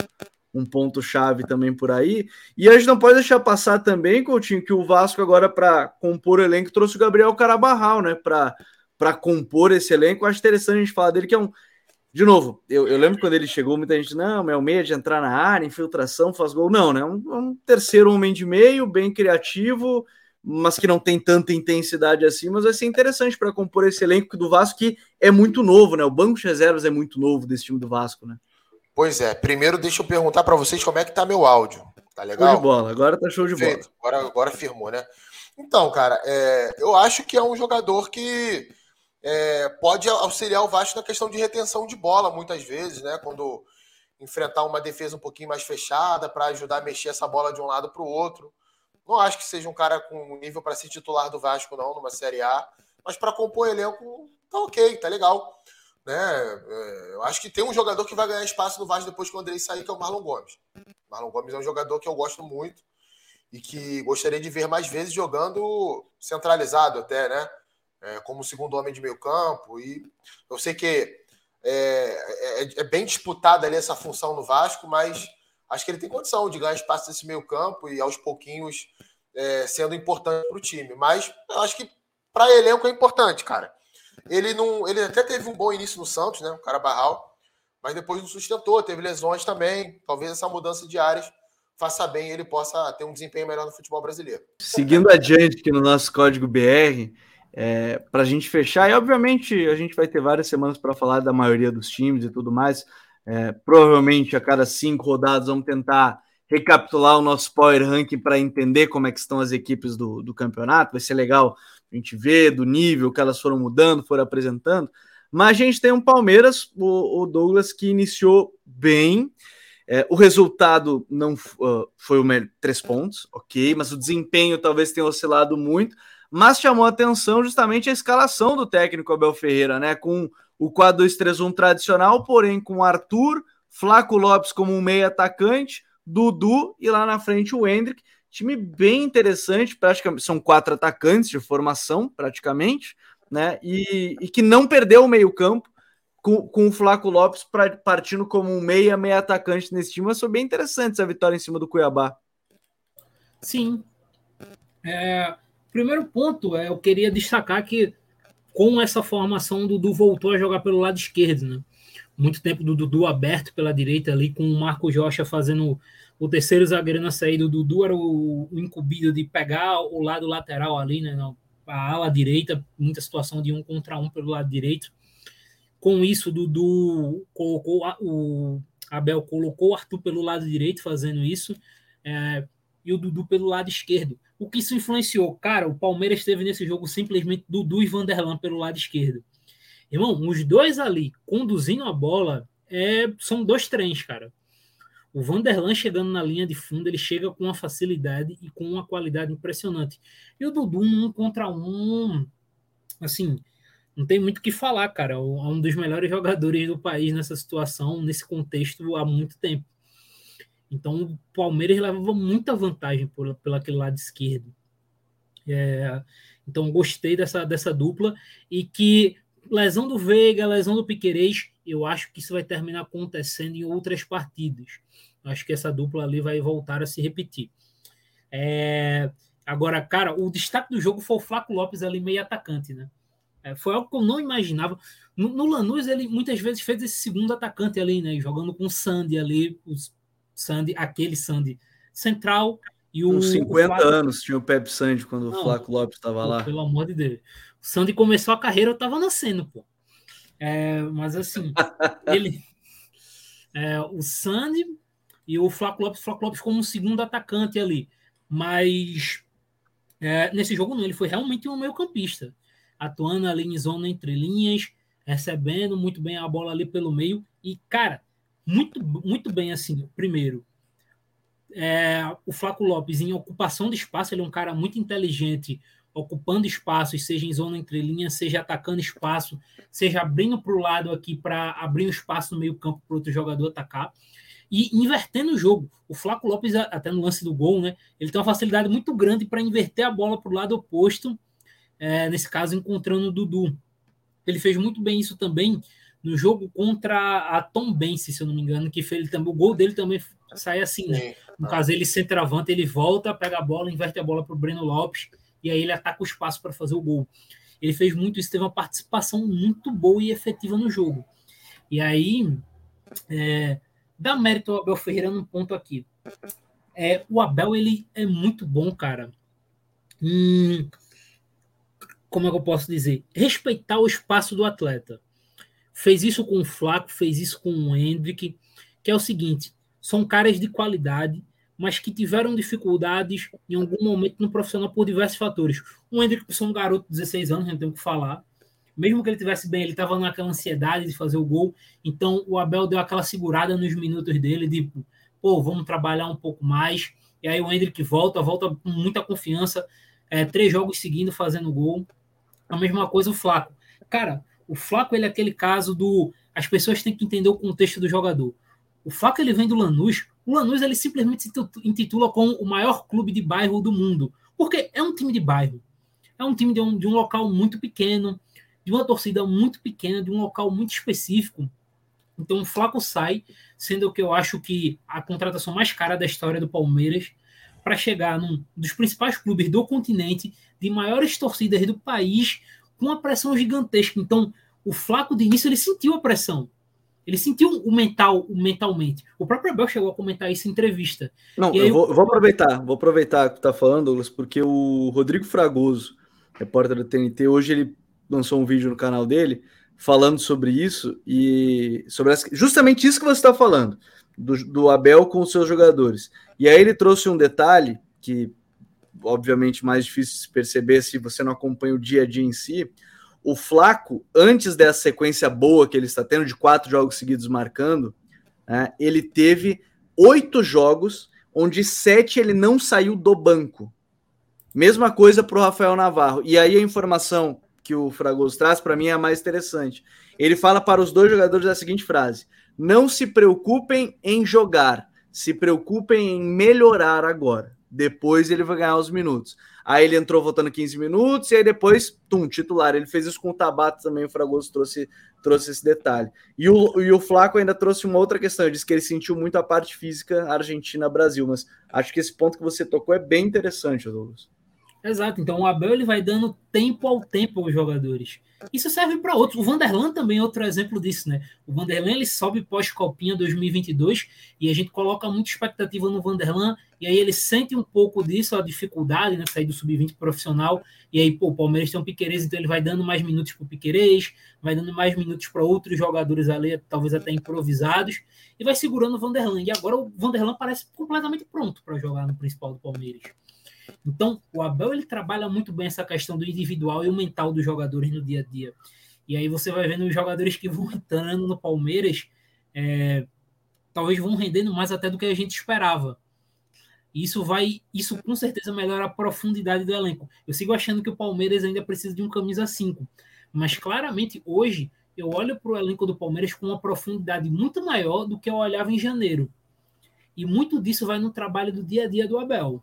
Speaker 1: um ponto-chave também por aí. E a gente não pode deixar passar também, Coutinho, que o Vasco agora, para compor o elenco, trouxe o Gabriel Carabarral, né, para compor esse elenco. Acho interessante a gente falar dele, que é um de novo, eu, eu, lembro quando ele chegou, muita gente, não, é o meio de entrar na área, infiltração, faz gol. Não, né? Um, um, terceiro homem de meio, bem criativo, mas que não tem tanta intensidade assim, mas vai ser interessante para compor esse elenco do Vasco, que é muito novo, né? O banco de reservas é muito novo desse time do Vasco, né?
Speaker 2: Pois é. Primeiro, deixa eu perguntar para vocês como é que tá meu áudio. Tá legal?
Speaker 1: Show de bola, agora tá show de Feito.
Speaker 2: bola. Agora, agora firmou, né? Então, cara, é, eu acho que é um jogador que é, pode auxiliar o Vasco na questão de retenção de bola, muitas vezes, né? Quando enfrentar uma defesa um pouquinho mais fechada para ajudar a mexer essa bola de um lado para o outro. Não acho que seja um cara com nível para ser titular do Vasco, não, numa Série A. Mas para compor elenco, tá ok, tá legal. Né? É, eu acho que tem um jogador que vai ganhar espaço no Vasco depois que o Andrei sair, que é o Marlon Gomes. Marlon Gomes é um jogador que eu gosto muito e que gostaria de ver mais vezes jogando centralizado até, né? É, como segundo homem de meio campo. E eu sei que É, é, é, bem disputada ali essa função no Vasco, mas acho que ele tem condição de ganhar espaço nesse meio campo e aos pouquinhos é, sendo importante para o time. Mas eu acho que para elenco é importante, cara. Ele não, ele até teve um bom início no Santos, né? O cara Barral, mas depois não sustentou, teve lesões também. Talvez essa mudança de áreas faça bem ele possa ter um desempenho melhor no futebol brasileiro.
Speaker 1: Seguindo adiante aqui no nosso código BR, é, para a gente fechar, e obviamente a gente vai ter várias semanas para falar da maioria dos times e tudo mais. É, provavelmente a cada cinco rodadas vamos tentar recapitular o nosso power ranking para entender como é que estão as equipes do, do campeonato. Vai ser legal a gente ver do nível que elas foram mudando, foram apresentando. Mas a gente tem um Palmeiras, o, o Douglas, que iniciou bem. É, o resultado não uh, foi o melhor, três pontos, ok, mas o desempenho talvez tenha oscilado muito. Mas chamou atenção justamente a escalação do técnico Abel Ferreira, né? Com o 4-2-3-1 tradicional, porém com Arthur, Flaco Lopes como um meio atacante, Dudu e lá na frente o Hendrick. Time bem interessante, praticamente são quatro atacantes de formação, praticamente, né? E, e que não perdeu o meio-campo com, com o Flaco Lopes pra, partindo como um meia, meia atacante nesse time. Mas foi bem interessante essa vitória em cima do Cuiabá.
Speaker 3: Sim. É, primeiro ponto, é, eu queria destacar que com essa formação, o Dudu voltou a jogar pelo lado esquerdo, né? Muito tempo do Dudu aberto pela direita ali, com o Marco Rocha fazendo o terceiro zagueiro na saída. O Dudu era o, o incumbido de pegar o lado lateral ali, né? A ala direita, muita situação de um contra um pelo lado direito. Com isso, o Dudu colocou o Abel colocou o Arthur pelo lado direito fazendo isso. É, e o Dudu pelo lado esquerdo. O que isso influenciou? Cara, o Palmeiras teve nesse jogo simplesmente Dudu e Vanderlan pelo lado esquerdo. Irmão, os dois ali conduzindo a bola é, são dois trens, cara. O Vanderlan chegando na linha de fundo, ele chega com uma facilidade e com uma qualidade impressionante. E o Dudu, um contra um, assim, não tem muito o que falar, cara. É um dos melhores jogadores do país nessa situação, nesse contexto, há muito tempo. Então o Palmeiras levava muita vantagem por, pelo aquele lado esquerdo. É, então gostei dessa, dessa dupla e que lesão do Veiga, lesão do Piquerez, eu acho que isso vai terminar acontecendo em outras partidas. Acho que essa dupla ali vai voltar a se repetir. É, agora, cara, o destaque do jogo foi o Flaco Lopes ali meio atacante, né? É, foi algo que eu não imaginava. No, no, Lanús, ele muitas vezes fez esse segundo atacante ali, né? Jogando com o Sandy ali, os Sandy, aquele Sandy central. E o,
Speaker 1: com 50 o anos tinha o Pepe Sandy quando Não, o Flaco Lopes estava lá.
Speaker 3: Pelo amor de Deus. O Sandy começou a carreira, eu estava nascendo, pô. É, mas assim, ele. É, o Sandy e o Flaco Lopes, Flaco Lopes como um segundo atacante ali. Mas é, nesse jogo não, ele foi realmente um meio campista. Atuando ali em zona entre linhas, recebendo muito bem a bola ali pelo meio. E, cara, muito, muito bem assim. Primeiro, é, o Flaco Lopes em ocupação de espaço, ele é um cara muito inteligente, ocupando espaços, seja em zona entre linhas, seja atacando espaço, seja abrindo para o lado aqui para abrir um espaço no meio campo para outro jogador atacar e invertendo o jogo. O Flaco Lopes, até no lance do gol, né, ele tem uma facilidade muito grande para inverter a bola para o lado oposto, é, nesse caso encontrando o Dudu. Ele fez muito bem isso também no jogo contra a Tom Bense, se eu não me engano, que fez, também, o gol dele também sai assim, né? No caso, ele centroavanta, ele volta, pega a bola, inverte a bola para o Breno Lopes, e aí ele ataca o espaço para fazer o gol. Ele fez muito isso, teve uma participação muito boa e efetiva no jogo. E aí, é, dá mérito ao Abel Ferreira num ponto aqui. É, o Abel, ele é muito bom, cara. Hum, como é que eu posso dizer? Respeitar o espaço do atleta. Fez isso com o Flaco, fez isso com o Hendrick, que é o seguinte: são caras de qualidade, mas que tiveram dificuldades em algum momento no profissional por diversos fatores. O Hendrick, ser um garoto de 16 anos, não tem o que falar. Mesmo que ele tivesse bem, ele estava naquela ansiedade de fazer o gol. Então o Abel deu aquela segurada nos minutos dele, de pô, vamos trabalhar um pouco mais. E aí o Hendrick volta, volta com muita confiança, é, três jogos seguindo fazendo gol. A mesma coisa o Flaco. Cara, o Flaco ele é aquele caso do as pessoas têm que entender o contexto do jogador. O Flaco ele vem do Lanús. O Lanús ele simplesmente se intitula como o maior clube de bairro do mundo, porque é um time de bairro. É um time de um, de um local muito pequeno. de uma torcida muito pequena, de um local muito específico. Então o Flaco sai, sendo que eu acho que a contratação mais cara da história do Palmeiras para chegar num dos principais clubes do continente, de maiores torcidas do país, com uma pressão gigantesca. Então, o Flaco de início ele sentiu a pressão. Ele sentiu o mental, o mentalmente. O próprio Abel chegou a comentar isso em entrevista.
Speaker 1: Não, eu vou, vou, aproveitar, vou aproveitar que tá falando, Douglas, porque o Rodrigo Fragoso, repórter do TNT, hoje ele lançou um vídeo no canal dele falando sobre isso e sobre as, justamente isso que você está falando do, do Abel com os seus jogadores. E aí ele trouxe um detalhe que obviamente mais difícil de se perceber se você não acompanha o dia a dia em si. O Flaco, antes dessa sequência boa que ele está tendo, de quatro jogos seguidos marcando, né, ele teve oito jogos onde sete ele não saiu do banco. Mesma coisa para o Rafael Navarro. E aí a informação que o Fragoso traz para mim é a mais interessante. Ele fala para os dois jogadores a seguinte frase: Não se preocupem em jogar, se preocupem em melhorar agora. Depois ele vai ganhar os minutos. Aí ele entrou voltando 15 minutos e aí depois, tum, titular. Ele fez isso com o Tabata também, o Fragoso trouxe, trouxe esse detalhe. E o, e o Flaco ainda trouxe uma outra questão, ele disse que ele sentiu muito a parte física Argentina-Brasil, mas acho que esse ponto que você tocou é bem interessante, Douglas.
Speaker 3: Exato, então o Abel ele vai dando tempo ao tempo aos jogadores. Isso serve para outros. O Vanderlan também é outro exemplo disso, né? O Vanderlan ele sobe pós-Copinha 2022 e a gente coloca muita expectativa no Vanderlan e aí ele sente um pouco disso, a dificuldade, né? Sair do sub-20 profissional e aí, pô, o Palmeiras tem um Piquerez, então ele vai dando mais minutos para o Piquerez, vai dando mais minutos para outros jogadores ali, talvez até improvisados, e vai segurando o Vanderlan. E agora o Vanderlan parece completamente pronto para jogar no principal do Palmeiras. Então, o Abel ele trabalha muito bem essa questão do individual e o mental dos jogadores no dia a dia. E aí você vai vendo os jogadores que vão entrando no Palmeiras, é, talvez vão rendendo mais até do que a gente esperava. Isso vai, isso com certeza melhora a profundidade do elenco. Eu sigo achando que o Palmeiras ainda precisa de um camisa 5, mas claramente hoje eu olho para o elenco do Palmeiras com uma profundidade muito maior do que eu olhava em janeiro. E muito disso vai no trabalho do dia a dia do Abel.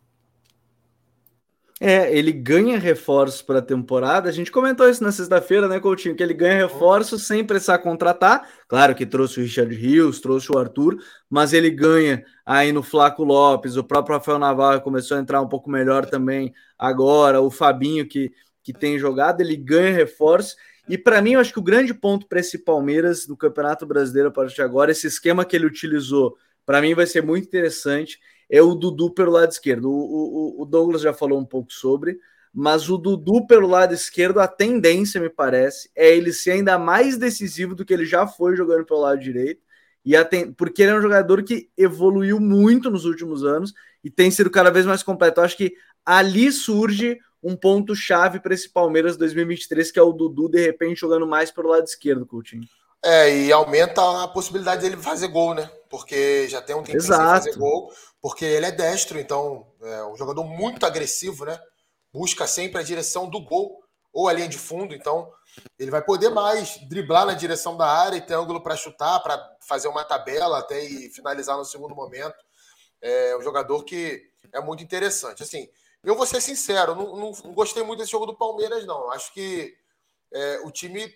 Speaker 1: É, ele ganha reforços para a temporada. A gente comentou isso na sexta-feira, né, Coutinho? Que ele ganha reforços sem precisar contratar. Claro que trouxe o Richard Rios, trouxe o Arthur, mas ele ganha aí no Flaco Lopes. O próprio Rafael Navarro começou a entrar um pouco melhor também agora. O Fabinho, que, que tem jogado, ele ganha reforços. E para mim, eu acho que o grande ponto para esse Palmeiras no Campeonato Brasileiro a partir de agora, esse esquema que ele utilizou, para mim vai ser muito interessante é o Dudu pelo lado esquerdo. O, o, o, Douglas já falou um pouco sobre, mas o Dudu pelo lado esquerdo, a tendência, me parece, é ele ser ainda mais decisivo do que ele já foi jogando pelo lado direito. E ten... porque ele é um jogador que evoluiu muito nos últimos anos e tem sido cada vez mais completo. Eu acho que ali surge um ponto-chave para esse Palmeiras 2023, que é o Dudu, de repente, jogando mais pelo lado esquerdo, Coutinho.
Speaker 2: É, e aumenta a possibilidade dele fazer gol, né? Porque já tem um tempo
Speaker 1: sem fazer
Speaker 2: gol porque ele é destro, então é um jogador muito agressivo, né? Busca sempre a direção do gol ou a linha de fundo, então ele vai poder mais driblar na direção da área e ter ângulo para chutar, para fazer uma tabela até e finalizar no segundo momento. É um jogador que é muito interessante. Assim, eu vou ser sincero, não, não, não gostei muito desse jogo do Palmeiras, não. Acho que é, o time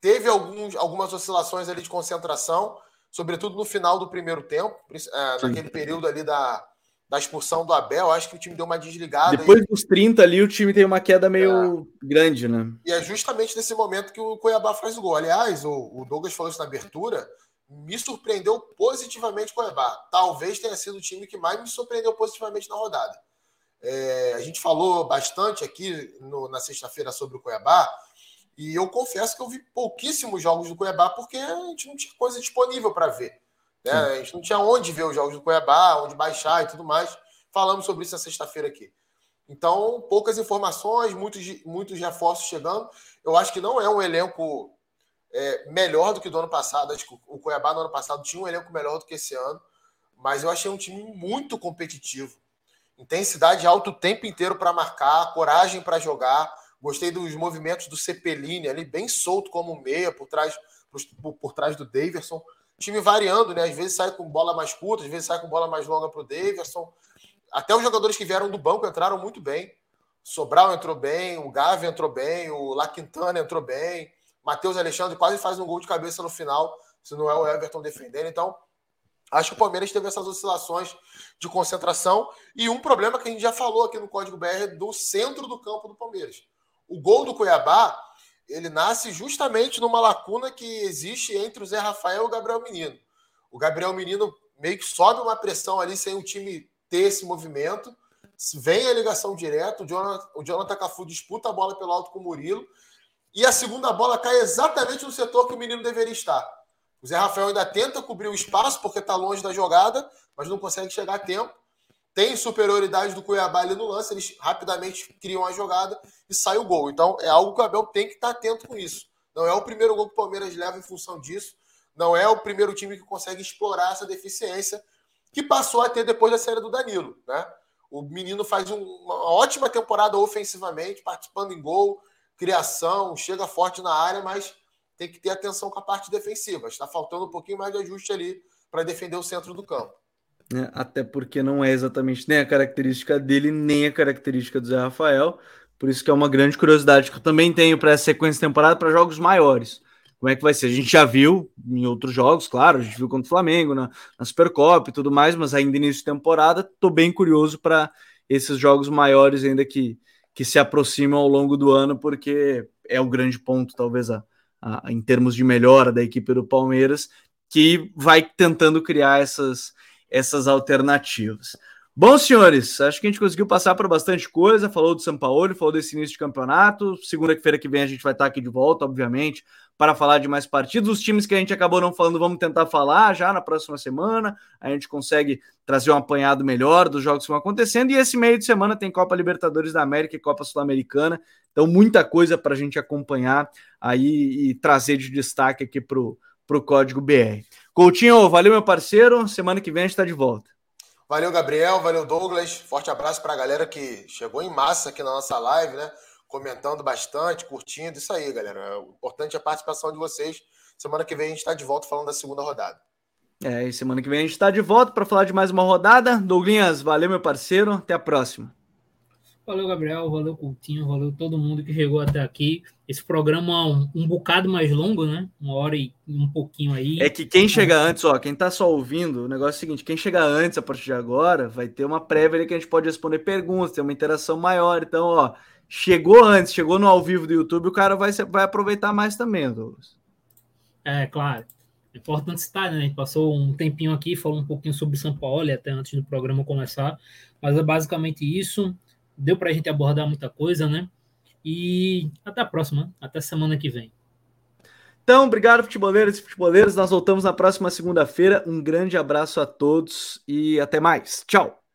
Speaker 2: teve alguns, algumas oscilações ali de concentração sobretudo no final do primeiro tempo, é, naquele período ali da, da expulsão do Abel, acho que o time deu uma desligada.
Speaker 1: Depois e... dos 30 ali, o time tem uma queda meio é. grande, né?
Speaker 2: E é justamente nesse momento que o Cuiabá faz o gol. Aliás, o, o Douglas falou isso na abertura, me surpreendeu positivamente o Cuiabá. Talvez tenha sido o time que mais me surpreendeu positivamente na rodada. É, a gente falou bastante aqui no, na sexta-feira sobre o Cuiabá, e eu confesso que eu vi pouquíssimos jogos do Cuiabá porque a gente não tinha coisa disponível para ver. Né? A gente não tinha onde ver os jogos do Cuiabá, onde baixar e tudo mais. Falamos sobre isso na sexta-feira aqui. Então, poucas informações, muitos, muitos reforços chegando. Eu acho que não é um elenco é, melhor do que do ano passado. Acho que o Cuiabá no ano passado tinha um elenco melhor do que esse ano. Mas eu achei um time muito competitivo. Intensidade alto o tempo inteiro para marcar, coragem para jogar Gostei dos movimentos do Cepelini ali, bem solto como meia, por trás, por, por trás do Daverson. Time variando, né? Às vezes sai com bola mais curta, às vezes sai com bola mais longa para o Daverson. Até os jogadores que vieram do banco entraram muito bem. Sobral entrou bem, o Gavi entrou bem, o La Quintana entrou bem, Matheus Alexandre quase faz um gol de cabeça no final, se não é o Everton defendendo. Então, acho que o Palmeiras teve essas oscilações de concentração e um problema que a gente já falou aqui no Código BR do centro do campo do Palmeiras. O gol do Cuiabá, ele nasce justamente numa lacuna que existe entre o Zé Rafael e o Gabriel Menino. O Gabriel Menino meio que sobe uma pressão ali sem o time ter esse movimento. Vem a ligação direta, o Jonathan, o Jonathan Cafu disputa a bola pelo alto com o Murilo. E a segunda bola cai exatamente no setor que o menino deveria estar. O Zé Rafael ainda tenta cobrir o espaço porque está longe da jogada, mas não consegue chegar a tempo. Tem superioridade do Cuiabá ali no lance, eles rapidamente criam a jogada e sai o gol. Então é algo que o Abel tem que estar atento com isso. Não é o primeiro gol que o Palmeiras leva em função disso. Não é o primeiro time que consegue explorar essa deficiência que passou a ter depois da saída do Danilo. Né? O menino faz um, uma ótima temporada ofensivamente, participando em gol, criação, chega forte na área, mas tem que ter atenção com a parte defensiva. Está faltando um pouquinho mais de ajuste ali para defender o centro do campo.
Speaker 1: É, até porque não é exatamente nem a característica dele, nem a característica do Zé Rafael. Por isso que é uma grande curiosidade que eu também tenho para essa sequência de temporada para jogos maiores. Como é que vai ser? A gente já viu em outros jogos, claro, a gente viu contra o Flamengo, na, na Supercopa e tudo mais, mas ainda início de temporada, estou bem curioso para esses jogos maiores ainda que, que se aproximam ao longo do ano, porque é o grande ponto, talvez, a, a, em termos de melhora da equipe do Palmeiras, que vai tentando criar essas, essas alternativas. Bom, senhores, acho que a gente conseguiu passar por bastante coisa. Falou do São Paulo, falou desse início de campeonato. Segunda-feira que vem a gente vai estar aqui de volta, obviamente, para falar de mais partidos. Os times que a gente acabou não falando, vamos tentar falar já na próxima semana. A gente consegue trazer um apanhado melhor dos jogos que vão acontecendo. E esse meio de semana tem Copa Libertadores da América e Copa Sul-Americana. Então, muita coisa para a gente acompanhar aí e trazer de destaque aqui para o Código BR. Coutinho, valeu, meu parceiro. Semana que vem a gente está de volta.
Speaker 2: Valeu, Gabriel. Valeu, Douglas. Forte abraço para a galera que chegou em massa aqui na nossa live, né? Comentando bastante, curtindo. Isso aí, galera. O importante é a participação de vocês. Semana que vem a gente está de volta falando da segunda rodada.
Speaker 1: É, e semana que vem a gente está de volta para falar de mais uma rodada. Douglinhas, valeu, meu parceiro. Até a próxima.
Speaker 3: Valeu, Gabriel. Valeu, Coutinho. Valeu todo mundo que chegou até aqui. Esse programa é um, um bocado mais longo, né? Uma hora e um pouquinho aí.
Speaker 1: É que quem chega antes, ó, quem tá só ouvindo, o negócio é o seguinte: quem chega antes, a partir de agora, vai ter uma prévia ali que a gente pode responder perguntas, ter uma interação maior. Então, ó, chegou antes, chegou no ao vivo do YouTube, o cara vai, vai aproveitar mais também, Douglas.
Speaker 3: É, claro. É importante citar, né? A gente passou um tempinho aqui, falou um pouquinho sobre São Paulo, até antes do programa começar. Mas é basicamente isso deu para a gente abordar muita coisa, né? E até a próxima, até semana que vem.
Speaker 1: Então, obrigado, futeboleiros e futeboleiros. Nós voltamos na próxima segunda-feira. Um grande abraço a todos e até mais. Tchau.